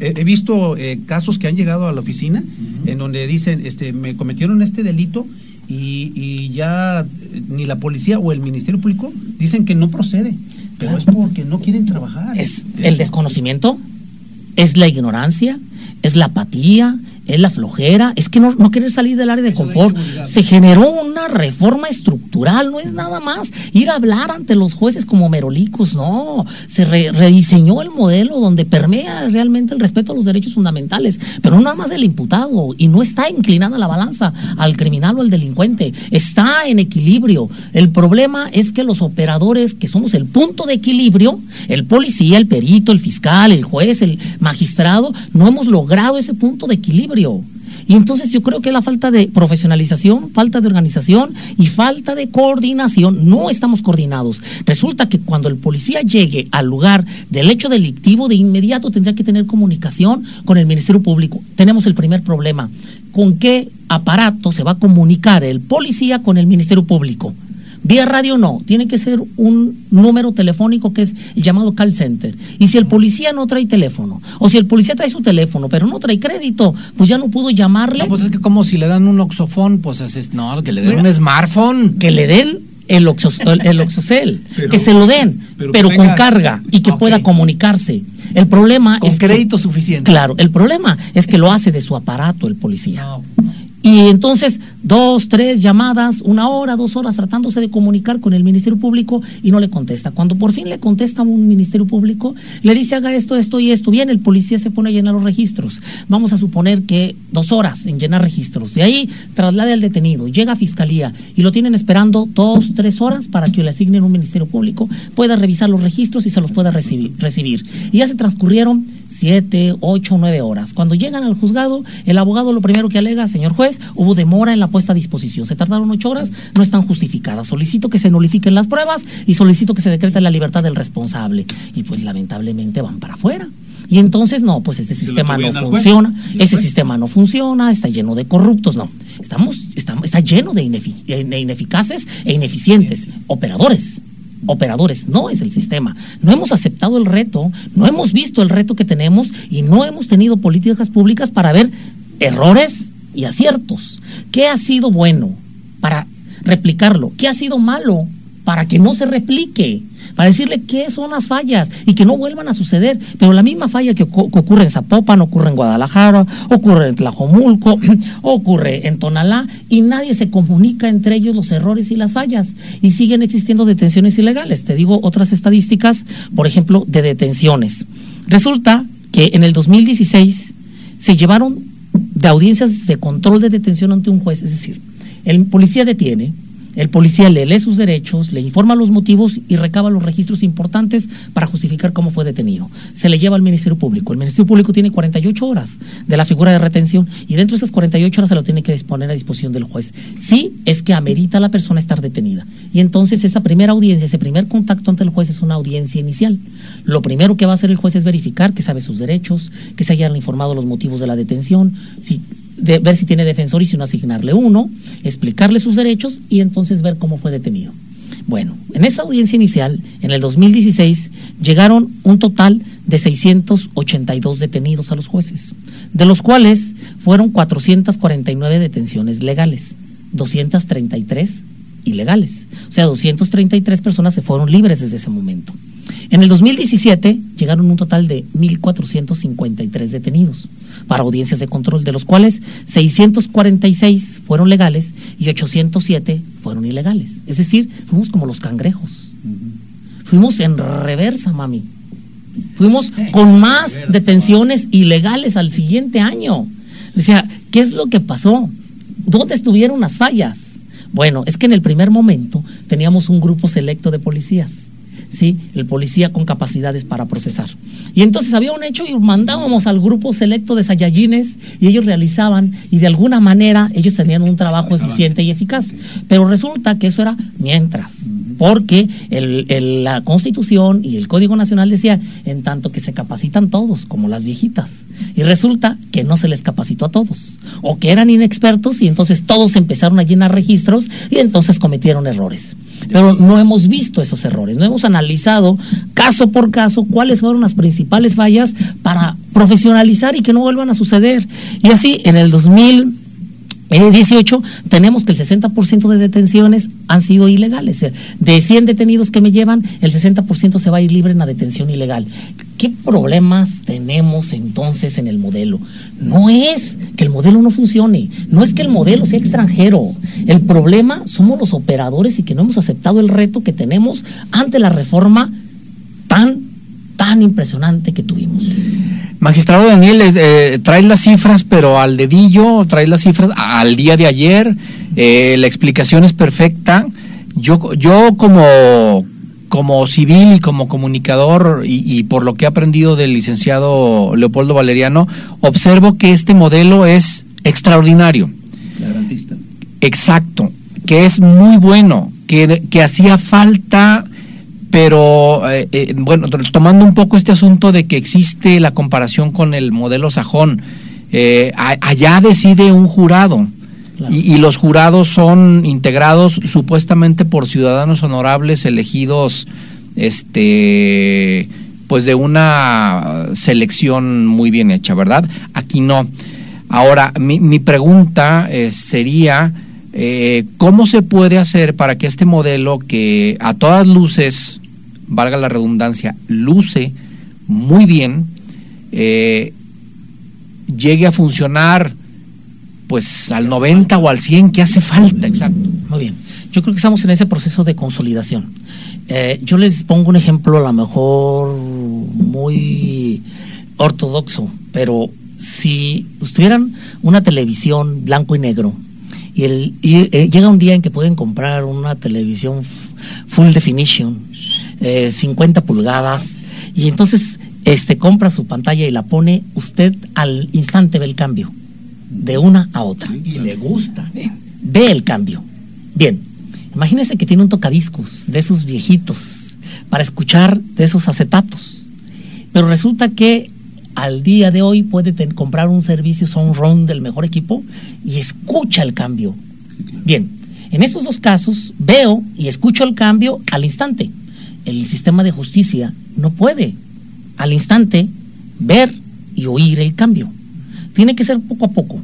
Eh, he visto casos que han llegado a la oficina en donde dicen, este, me cometieron este delito y, y, ya ni la policía o el Ministerio Público dicen que no procede. Pero es porque no quieren trabajar. Es el desconocimiento, es la ignorancia, es la apatía, es la flojera, es que no, no querer salir del área de confort. Se generó una reforma estructural, no es nada más ir a hablar ante los jueces como merolicos, no. Se rediseñó el modelo donde permea realmente el respeto a los derechos fundamentales, pero no nada más del imputado y no está inclinada la balanza al criminal o al delincuente, está en equilibrio. El problema es que los operadores, que somos el punto de equilibrio, el policía, el perito, el fiscal, el juez, el magistrado, no hemos logrado ese punto de equilibrio. Y entonces yo creo que la falta de profesionalización, falta de organización y falta de coordinación, no estamos coordinados. Resulta que cuando el policía llegue al lugar del hecho delictivo, de inmediato tendría que tener comunicación con el Ministerio Público. Tenemos el primer problema. ¿Con qué aparato se va a comunicar el policía con el Ministerio Público? Vía radio no, tiene que ser un número telefónico que es llamado call center. Y si el policía no trae teléfono, o si el policía trae su teléfono, pero no trae crédito, pues ya no pudo llamarle. No, pues es que como si le dan un oxofón, pues es, no, que le den un smartphone. Que le den el, el, oxocel, que se lo den, pero, con carga y que pueda comunicarse. El problema con es crédito suficiente. Claro, el problema es que lo hace de su aparato el policía. No, y entonces, dos, tres llamadas, una hora, dos horas tratándose de comunicar con el Ministerio Público y no le contesta. Cuando por fin le contesta un Ministerio Público, le dice haga esto, esto y esto. Bien, el policía se pone a llenar los registros. Vamos a suponer que dos horas en llenar registros. De ahí traslade al detenido, llega a fiscalía y lo tienen esperando dos, tres horas para que le asignen un Ministerio Público, pueda revisar los registros y se los pueda recibir. recibir. Y ya se transcurrieron siete, ocho, nueve horas. Cuando llegan al juzgado, el abogado lo primero que alega, señor juez, hubo demora en la puesta a disposición. Se tardaron ocho horas, no están justificadas. Solicito que se nulifiquen las pruebas y solicito que se decrete la libertad del responsable. Y pues lamentablemente van para afuera. Y entonces, no, pues este sistema no funciona, ese sistema no funciona, está lleno de corruptos, no. Estamos, estamos está lleno de ineficaces e ineficientes operadores operadores, no es el sistema. No hemos aceptado el reto, no hemos visto el reto que tenemos y no hemos tenido políticas públicas para ver errores y aciertos. ¿Qué ha sido bueno para replicarlo? ¿Qué ha sido malo para que no se replique? Para decirle qué son las fallas y que no vuelvan a suceder. Pero la misma falla que, ocurre en Zapopan, ocurre en Guadalajara, ocurre en Tlajomulco, ocurre en Tonalá y nadie se comunica entre ellos los errores y las fallas. Y siguen existiendo detenciones ilegales. Te digo otras estadísticas, por ejemplo, de detenciones. Resulta que en el 2016 se llevaron de audiencias de control de detención ante un juez. Es decir, el policía detiene, el policía le lee sus derechos, le informa los motivos y recaba los registros importantes para justificar cómo fue detenido. Se le lleva al Ministerio Público. El Ministerio Público tiene 48 horas de la figura de retención y dentro de esas 48 horas se lo tiene que disponer a disposición del juez. Sí, es que amerita la persona estar detenida. Y entonces esa primera audiencia, ese primer contacto ante el juez es una audiencia inicial. Lo primero que va a hacer el juez es verificar que sabe sus derechos, que se hayan informado los motivos de la detención, si de ver si tiene defensor y si no asignarle uno, explicarle sus derechos y entonces ver cómo fue detenido. Bueno, en esa audiencia inicial, en el 2016, llegaron un total de 682 detenidos a los jueces, de los cuales fueron 449 detenciones legales, 233 ilegales. O sea, 233 personas se fueron libres desde ese momento. En el 2017 llegaron un total de 1.453 detenidos para audiencias de control, de los cuales 646 fueron legales y 807 fueron ilegales. Es decir, fuimos como los cangrejos. Fuimos en reversa, mami. Fuimos con más detenciones ilegales al siguiente año. O sea, ¿qué es lo que pasó? ¿Dónde estuvieron las fallas? Bueno, es que en el primer momento teníamos un grupo selecto de policías ¿sí? el policía con capacidades para procesar. Y entonces había un hecho y mandábamos al grupo selecto de sayayines y ellos realizaban y de alguna manera ellos tenían un trabajo eficiente y eficaz. Pero resulta que eso era mientras, porque la constitución y el Código Nacional decía en tanto que se capacitan todos, como las viejitas. Y resulta que no se les capacitó a todos, o que eran inexpertos y entonces todos empezaron a llenar registros y entonces cometieron errores. Pero no hemos visto esos errores, no hemos analizado caso por caso cuáles fueron las principales fallas para profesionalizar y que no vuelvan a suceder. Y así, en el 2000 18, tenemos que el 60% de detenciones han sido ilegales. De 100 detenidos que me llevan, el 60% se va a ir libre en la detención ilegal. ¿Qué problemas tenemos entonces en el modelo? No es que el modelo no funcione, no es que el modelo sea extranjero. El problema somos los operadores y que no hemos aceptado el reto que tenemos ante la reforma tan, tan impresionante que tuvimos. Magistrado Daniel, eh, trae las cifras, pero al dedillo, trae las cifras al día de ayer, eh, la explicación es perfecta. Yo, yo como, como civil y como comunicador, y, por lo que he aprendido del licenciado Leopoldo Valeriano, observo que este modelo es extraordinario. Garantista. Exacto, que es muy bueno, que, que hacía falta pero eh, eh, bueno, tomando un poco este asunto de que existe la comparación con el modelo sajón, eh, allá decide un jurado y, los jurados son integrados supuestamente por ciudadanos honorables elegidos, este, pues de una selección muy bien hecha, ¿verdad? Aquí no. Ahora, mi, mi pregunta sería, ¿cómo se puede hacer para que este modelo que a todas luces valga la redundancia, luce muy bien, eh, llegue a funcionar pues al 90 o al 100 que hace falta, exacto. Muy bien. Yo creo que estamos en ese proceso de consolidación. Eh, yo les pongo un ejemplo a lo mejor muy ortodoxo, pero si tuvieran una televisión blanco y negro y, el, eh, llega un día en que pueden comprar una televisión full definition 50 eh, pulgadas, y entonces este, compra su pantalla y la pone, usted al instante ve el cambio, de una a otra. Y le gusta. Ve el cambio. Bien, imagínese que tiene un tocadiscos de esos viejitos para escuchar de esos acetatos. Pero resulta que al día de hoy puede comprar un servicio Sound del mejor equipo y escucha el cambio. Bien, en estos dos casos veo y escucho el cambio al instante el sistema de justicia no puede al instante ver y oír el cambio. Tiene que ser poco a poco.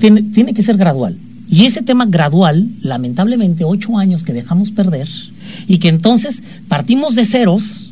tiene, tiene, que ser gradual. Y ese tema gradual, lamentablemente, ocho años que dejamos perder y que entonces partimos de ceros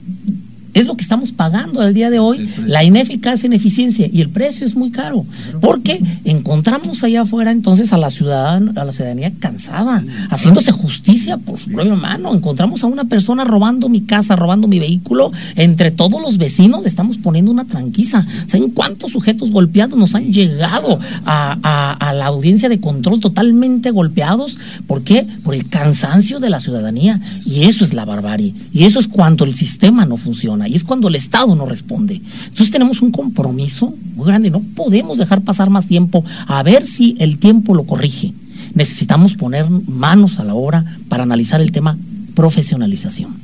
es lo que estamos pagando al día de hoy, la ineficacia, ineficiencia, y el precio es muy caro, porque encontramos allá afuera entonces a la a la ciudadanía cansada, haciéndose justicia por su propia mano. Encontramos a una persona robando mi casa, robando mi vehículo, entre todos los vecinos le estamos poniendo una tranquiza. ¿Saben cuántos sujetos golpeados nos han llegado a, a la audiencia de control totalmente golpeados? ¿Por qué? Por el cansancio de la ciudadanía. Y eso es la barbarie. Y eso es cuando el sistema no funciona y es cuando el Estado no responde. Entonces tenemos un compromiso muy grande, no podemos dejar pasar más tiempo a ver si el tiempo lo corrige. Necesitamos poner manos a la obra para analizar el tema profesionalización.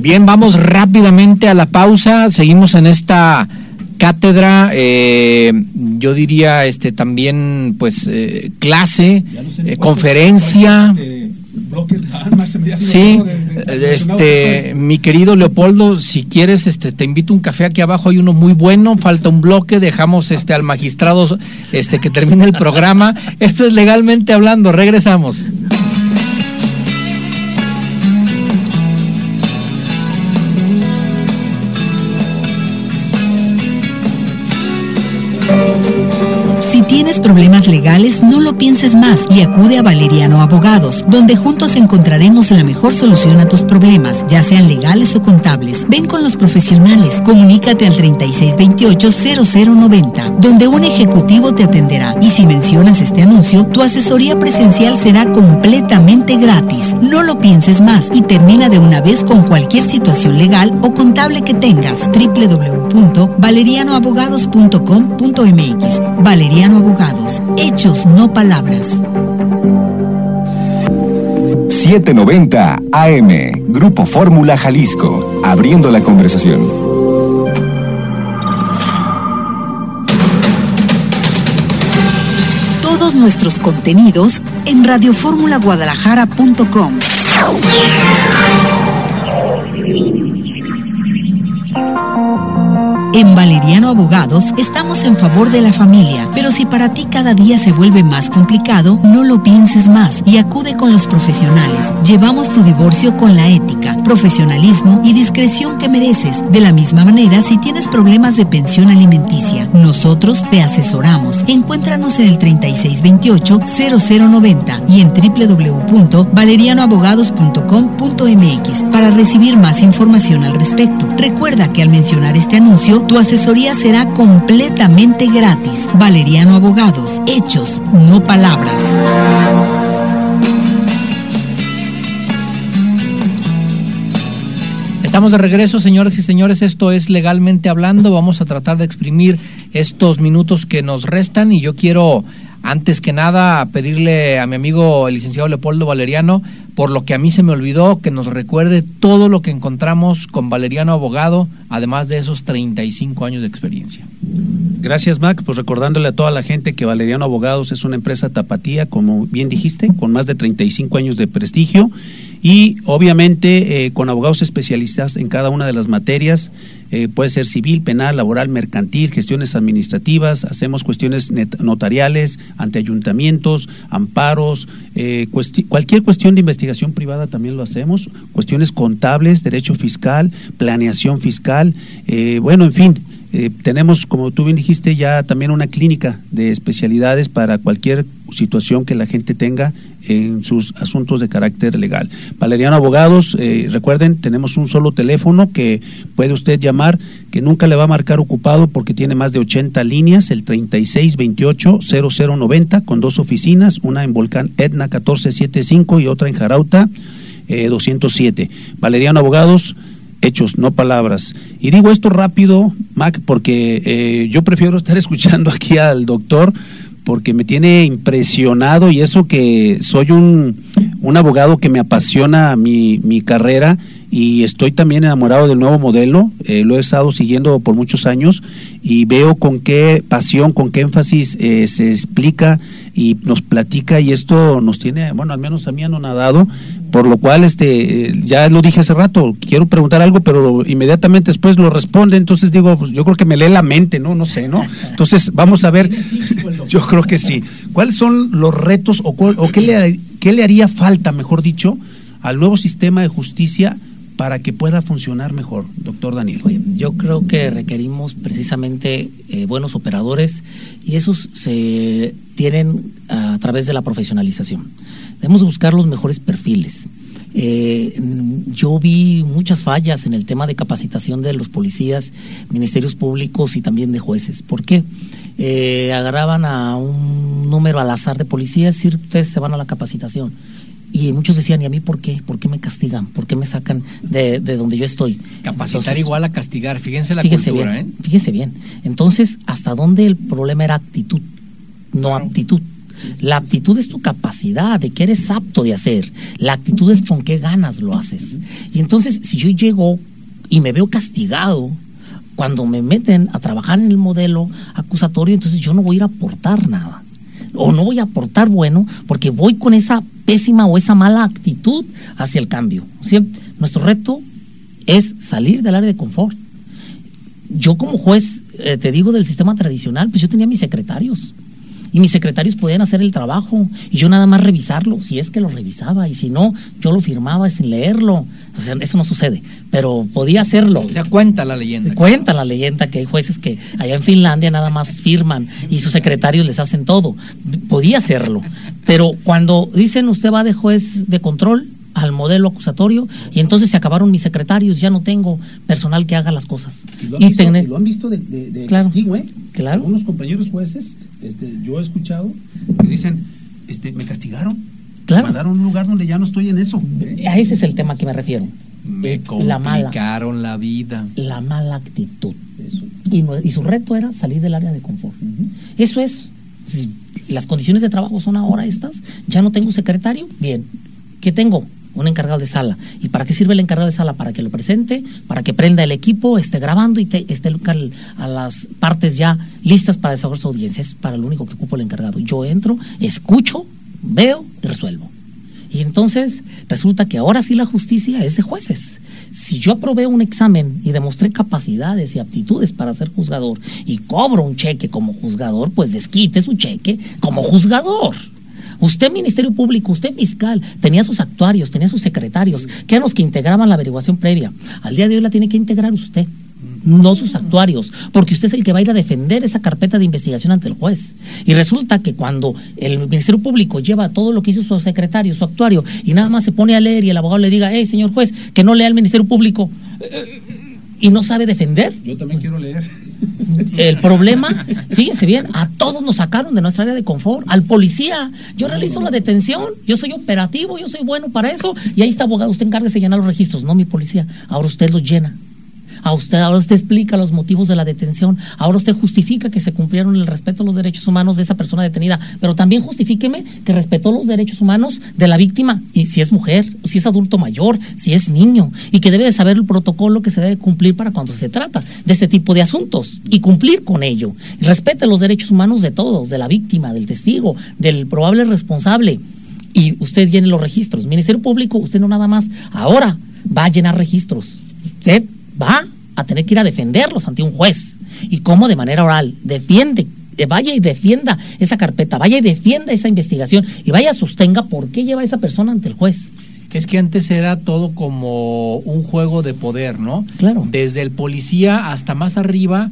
Bien, vamos rápidamente a la pausa. Seguimos en esta cátedra, eh, yo diría este también pues eh, clase, eh, conferencia. Sí, este, mi querido Leopoldo, si quieres, este, te invito a un café aquí abajo, hay uno muy bueno, falta un bloque, dejamos este al magistrado, este, que termine el programa. Esto es legalmente hablando, regresamos. Problemas legales, no lo pienses más y acude a Valeriano Abogados, donde juntos encontraremos la mejor solución a tus problemas, ya sean legales o contables. Ven con los profesionales, comunícate al 3628-0090, donde un ejecutivo te atenderá. Y si mencionas este anuncio, tu asesoría presencial será completamente gratis. No lo pienses más y termina de una vez con cualquier situación legal o contable que tengas. www.valerianoabogados.com.mx Valeriano hechos, no palabras. 790 AM, Grupo Fórmula Jalisco, abriendo la conversación. Todos nuestros contenidos en radioformulaguadalajara.com. En Valeriano Abogados estamos en favor de la familia, pero si para ti cada día se vuelve más complicado, no lo pienses más y acude con los profesionales. Llevamos tu divorcio con la ética, profesionalismo y discreción que mereces. De la misma manera, si tienes problemas de pensión alimenticia, nosotros te asesoramos. Encuéntranos en el 3628-0090 y en www.valerianoabogados.com.mx para recibir más información al respecto. Recuerda que al mencionar este anuncio, tu asesoría será completamente gratis. Valeriano Abogados, hechos, no palabras. Estamos de regreso, señores y señores. Esto es legalmente hablando. Vamos a tratar de exprimir estos minutos que nos restan y yo quiero, antes que nada, pedirle a mi amigo el licenciado Leopoldo Valeriano, por lo que a mí se me olvidó, que nos recuerde todo lo que encontramos con Valeriano Abogado, además de esos 35 años de experiencia. Gracias, Mac. Pues recordándole a toda la gente que Valeriano Abogados es una empresa tapatía, como bien dijiste, con más de 35 años de prestigio y obviamente eh, con abogados especialistas en cada una de las materias, eh, puede ser civil, penal, laboral, mercantil, gestiones administrativas, hacemos cuestiones notariales ante ayuntamientos, amparos, eh, cualquier cuestión de investigación privada también lo hacemos, cuestiones contables, derecho fiscal, planeación fiscal, bueno, en fin, eh, tenemos, como tú bien dijiste, ya también una clínica de especialidades para cualquier situación que la gente tenga en sus asuntos de carácter legal. Valeriano Abogados, eh, recuerden, tenemos un solo teléfono que puede usted llamar, que nunca le va a marcar ocupado porque tiene más de 80 líneas, el 3628-0090, con dos oficinas, una en Volcán Etna 1475 y otra en Jarauta eh, 207. Valeriano Abogados, hechos, no palabras. Y digo esto rápido, Mac, porque eh, yo prefiero estar escuchando aquí al doctor porque me tiene impresionado y eso que soy un, un abogado que me apasiona mi, mi carrera y estoy también enamorado del nuevo modelo, eh, lo he estado siguiendo por muchos años y veo con qué pasión, con qué énfasis eh, se explica y nos platica y esto nos tiene, bueno, al menos a mí anonadado, por lo cual este ya lo dije hace rato, quiero preguntar algo, pero inmediatamente después lo responde, entonces digo, pues yo creo que me lee la mente, ¿no? No sé, ¿no? Entonces, vamos a ver, yo creo que sí. ¿Cuáles son los retos o, o qué, le, qué le haría falta, mejor dicho, al nuevo sistema de justicia para que pueda funcionar mejor, doctor Daniel? Yo creo que requerimos precisamente eh, buenos operadores y esos se tienen a través de la profesionalización. Debemos buscar los mejores perfiles. Eh, yo vi muchas fallas en el tema de capacitación de los policías, ministerios públicos y también de jueces. ¿Por qué? Eh, agarraban a un número al azar de policías y ustedes se van a la capacitación y muchos decían, ¿y a mí por qué? ¿Por qué me castigan? ¿Por qué me sacan de, donde yo estoy? Capacitar igual a castigar, fíjense la fíjense cultura, bien, ¿eh? Fíjense bien. Entonces, ¿hasta dónde el problema era actitud, no aptitud? La aptitud es tu capacidad, de que eres apto de hacer. La actitud es con qué ganas lo haces. Y entonces, si yo llego y me veo castigado, cuando me meten a trabajar en el modelo acusatorio, entonces yo no voy a ir a aportar nada. O no voy a aportar bueno, porque voy con esa pésima o esa mala actitud hacia el cambio. Nuestro reto es salir del área de confort. Yo como juez, eh, te digo del sistema tradicional, pues yo tenía mis secretarios y mis secretarios podían hacer el trabajo y yo nada más revisarlo, si es que lo revisaba y si no, yo lo firmaba sin leerlo. O sea, eso no sucede, pero podía hacerlo. O sea, cuenta la leyenda. Cuenta la leyenda que hay jueces que allá en Finlandia nada más firman y sus secretarios les hacen todo. Podía hacerlo, pero cuando dicen usted va de juez de control, al modelo acusatorio y entonces se acabaron mis secretarios, ya no tengo personal que haga las cosas. Y lo han, visto, de, de, castigo, ¿eh? Claro. Algunos compañeros jueces este, yo he escuchado que dicen, este, me castigaron. Me mandaron a un lugar donde ya no estoy en eso. A ese es el tema que me refiero. Me complicaron la, vida. La mala actitud. Y, y, su reto era salir del área de confort. Eso es. las condiciones de trabajo son ahora estas. Ya no tengo secretario. Bien. ¿Qué tengo? Un encargado de sala. ¿Y para qué sirve el encargado de sala? Para que lo presente, para que prenda el equipo, esté grabando y esté a las partes ya listas para desarrollar su audiencia. Es para lo único que ocupo el encargado. Yo entro, escucho, veo y resuelvo. Y entonces resulta que ahora sí la justicia es de jueces. Si yo aprobé un examen y demostré capacidades y aptitudes para ser juzgador y cobro un cheque como juzgador, pues desquite su cheque como juzgador. Usted, Ministerio Público, usted fiscal, tenía sus actuarios, tenía sus secretarios, que eran los que integraban la averiguación previa. Al día de hoy la tiene que integrar usted no sus actuarios, porque usted es el que va a ir a defender esa carpeta de investigación ante el juez. Y resulta que cuando el Ministerio Público lleva todo lo que hizo su secretario, su actuario, y nada más se pone a leer y el abogado le diga, hey, señor juez, que no lea el Ministerio Público, eh, y no sabe defender. Yo también quiero leer. El problema, fíjense bien, a todos nos sacaron de nuestra área de confort, al policía. Yo realizo la detención, yo soy operativo, yo soy bueno para eso, y ahí está abogado, usted encargue de llenar los registros, no mi policía. Ahora usted los llena. A usted, ahora usted explica los motivos de la detención. Ahora usted justifica que se cumplieron el respeto a los derechos humanos de esa persona detenida. Pero también justifíqueme que respetó los derechos humanos de la víctima. Y si es mujer, si es adulto mayor, si es niño. Y que debe de saber el protocolo que se debe cumplir para cuando se trata de este tipo de asuntos. Y cumplir con ello. respete los derechos humanos de todos, de la víctima, del testigo, del probable responsable. Y usted llene los registros. Ministerio Público, usted no nada más. Ahora va a llenar registros. Usted va a tener que ir a defenderlos ante un juez. ¿Y cómo? De manera oral. Defiende, eh, vaya y defienda esa carpeta, vaya y defienda esa investigación y vaya sostenga por qué lleva a esa persona ante el juez. Es que antes era todo como un juego de poder, ¿no? Claro. Desde el policía hasta más arriba,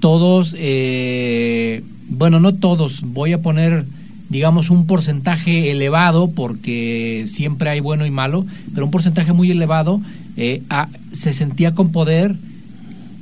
todos, eh, bueno, no todos, voy a poner, digamos, un porcentaje elevado, porque siempre hay bueno y malo, pero un porcentaje muy elevado eh, se sentía con poder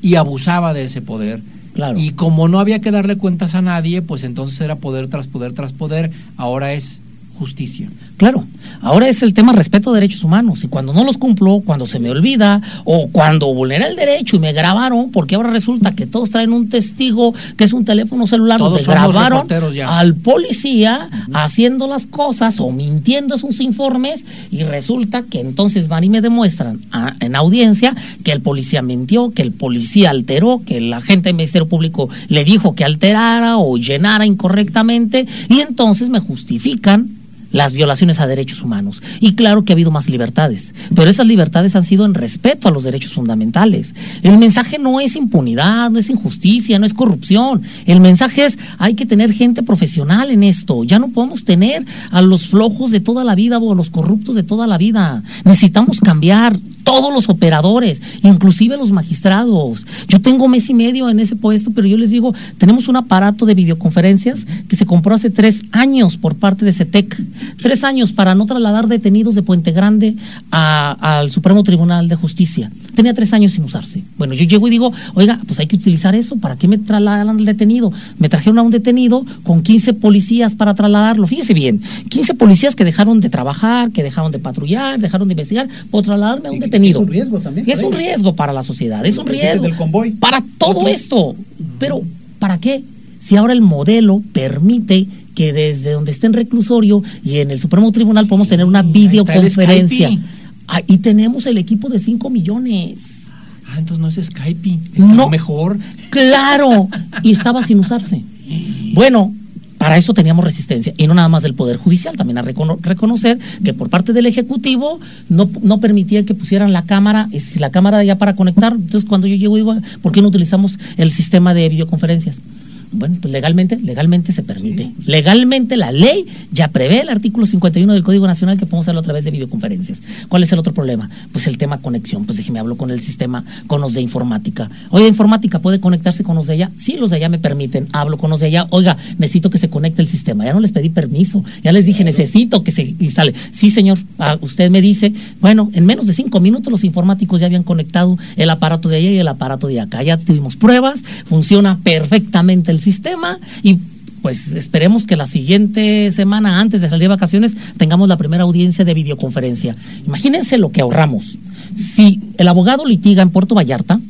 y abusaba de ese poder. Claro. Y como no había que darle cuentas a nadie, pues entonces era poder tras poder tras poder, ahora es justicia. Claro, ahora es el tema respeto a derechos humanos y cuando no los cumplo, cuando se me olvida o cuando vulnera el derecho y me grabaron, porque ahora resulta que todos traen un testigo que es un teléfono celular donde grabaron al policía haciendo las cosas o mintiendo sus informes y resulta que entonces van y me demuestran en audiencia que el policía mintió, que el policía alteró, que el agente del Ministerio Público le dijo que alterara o llenara incorrectamente y entonces me justifican las violaciones a derechos humanos. Y claro que ha habido más libertades, pero esas libertades han sido en respeto a los derechos fundamentales. El mensaje no es impunidad, no es injusticia, no es corrupción. El mensaje es hay que tener gente profesional en esto. Ya no podemos tener a los flojos de toda la vida o a los corruptos de toda la vida. Necesitamos cambiar todos los operadores, inclusive los magistrados. Yo tengo mes y medio en ese puesto, pero yo les digo, tenemos un aparato de videoconferencias que se compró hace tres años por parte de CETEC. Tres años para no trasladar detenidos de Puente Grande al Supremo Tribunal de Justicia. Tenía tres años sin usarse. Bueno, yo llego y digo, oiga, pues hay que utilizar eso. ¿Para qué me trasladan al detenido? Me trajeron a un detenido con 15 policías para trasladarlo. Fíjese bien, 15 policías que dejaron de trabajar, que dejaron de patrullar, dejaron de investigar, por trasladarme a un detenido es un riesgo también. Es un riesgo para la sociedad, es un riesgo para todo esto. Pero, ¿para qué? Si ahora el modelo permite que desde donde esté en reclusorio y en el Supremo Tribunal podemos tener una videoconferencia. Ah, y tenemos el equipo de 5 millones. Ah, entonces no es Skype, no, mejor. Claro, y estaba sin usarse. Bueno, para eso teníamos resistencia, y no nada más del Poder Judicial, también a reconocer que por parte del Ejecutivo no, no permitía que pusieran la cámara, si la cámara ya para conectar, entonces cuando yo llego digo, ¿por qué no utilizamos el sistema de videoconferencias? Bueno, pues legalmente, legalmente se permite. Legalmente la ley ya prevé el artículo 51 del Código Nacional que podemos hacerlo a través de videoconferencias. ¿Cuál es el otro problema? Pues el tema conexión. Pues déjeme hablo con el sistema, con los de informática. Oiga, informática puede conectarse con los de allá. Sí, los de allá me permiten. Hablo con los de allá. Oiga, necesito que se conecte el sistema. Ya no les pedí permiso. Ya les dije, necesito que se instale. Sí, señor. Ah, usted me dice, bueno, en menos de cinco minutos los informáticos ya habían conectado el aparato de allá y el aparato de acá. Ya tuvimos pruebas. Funciona perfectamente el sistema y pues esperemos que la siguiente semana, antes de salir de vacaciones, tengamos la primera audiencia de videoconferencia. Imagínense lo que ahorramos. Si el abogado litiga en Puerto Vallarta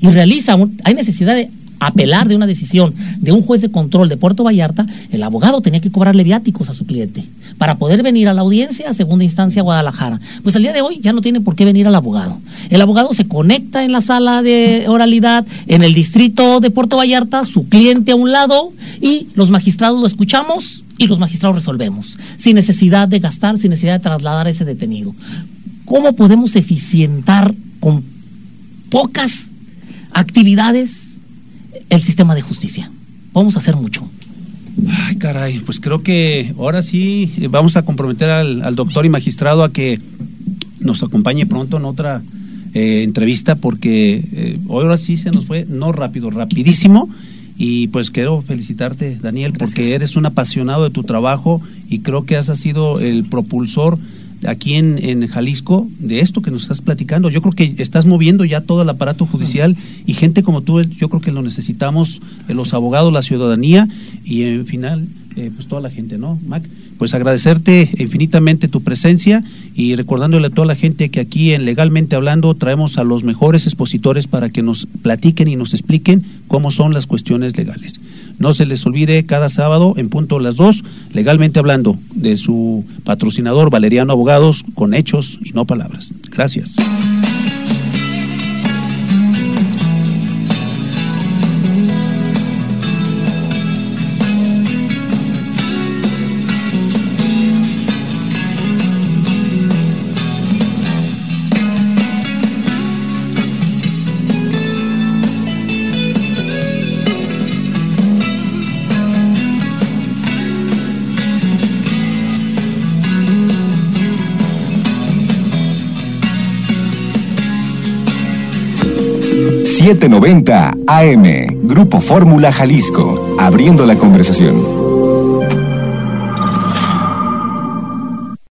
y realiza, hay necesidad de apelar de una decisión de un juez de control de Puerto Vallarta, el abogado tenía que cobrarle viáticos a su cliente para poder venir a la audiencia a segunda instancia a Guadalajara. Pues al día de hoy ya no tiene por qué venir al abogado. El abogado se conecta en la sala de oralidad en el distrito de Puerto Vallarta, su cliente a un lado y los magistrados lo escuchamos y los magistrados resolvemos, sin necesidad de gastar, sin necesidad de trasladar a ese detenido. ¿Cómo podemos eficientar con pocas actividades el sistema de justicia? Vamos a hacer mucho. Ay, caray, pues creo que ahora sí eh, vamos a comprometer al, doctor y magistrado a que nos acompañe pronto en otra eh, entrevista porque eh, ahora sí se nos fue, no rápido, rapidísimo. Y pues quiero felicitarte, Daniel, porque eres un apasionado de tu trabajo y creo que has sido el propulsor aquí en, en, Jalisco de esto que nos estás platicando. Yo creo que estás moviendo ya todo el aparato judicial y gente como tú, yo creo que lo necesitamos, eh, los abogados, la ciudadanía y en final, eh, pues toda la gente, ¿no, Mac? pues agradecerte infinitamente tu presencia y recordándole a toda la gente que aquí en Legalmente Hablando traemos a los mejores expositores para que nos platiquen y nos expliquen cómo son las cuestiones legales. No se les olvide cada sábado en punto las dos, Legalmente Hablando, de su patrocinador Valeriano Abogados con hechos y no palabras. Gracias. 790 AM, Grupo Fórmula Jalisco, abriendo la conversación.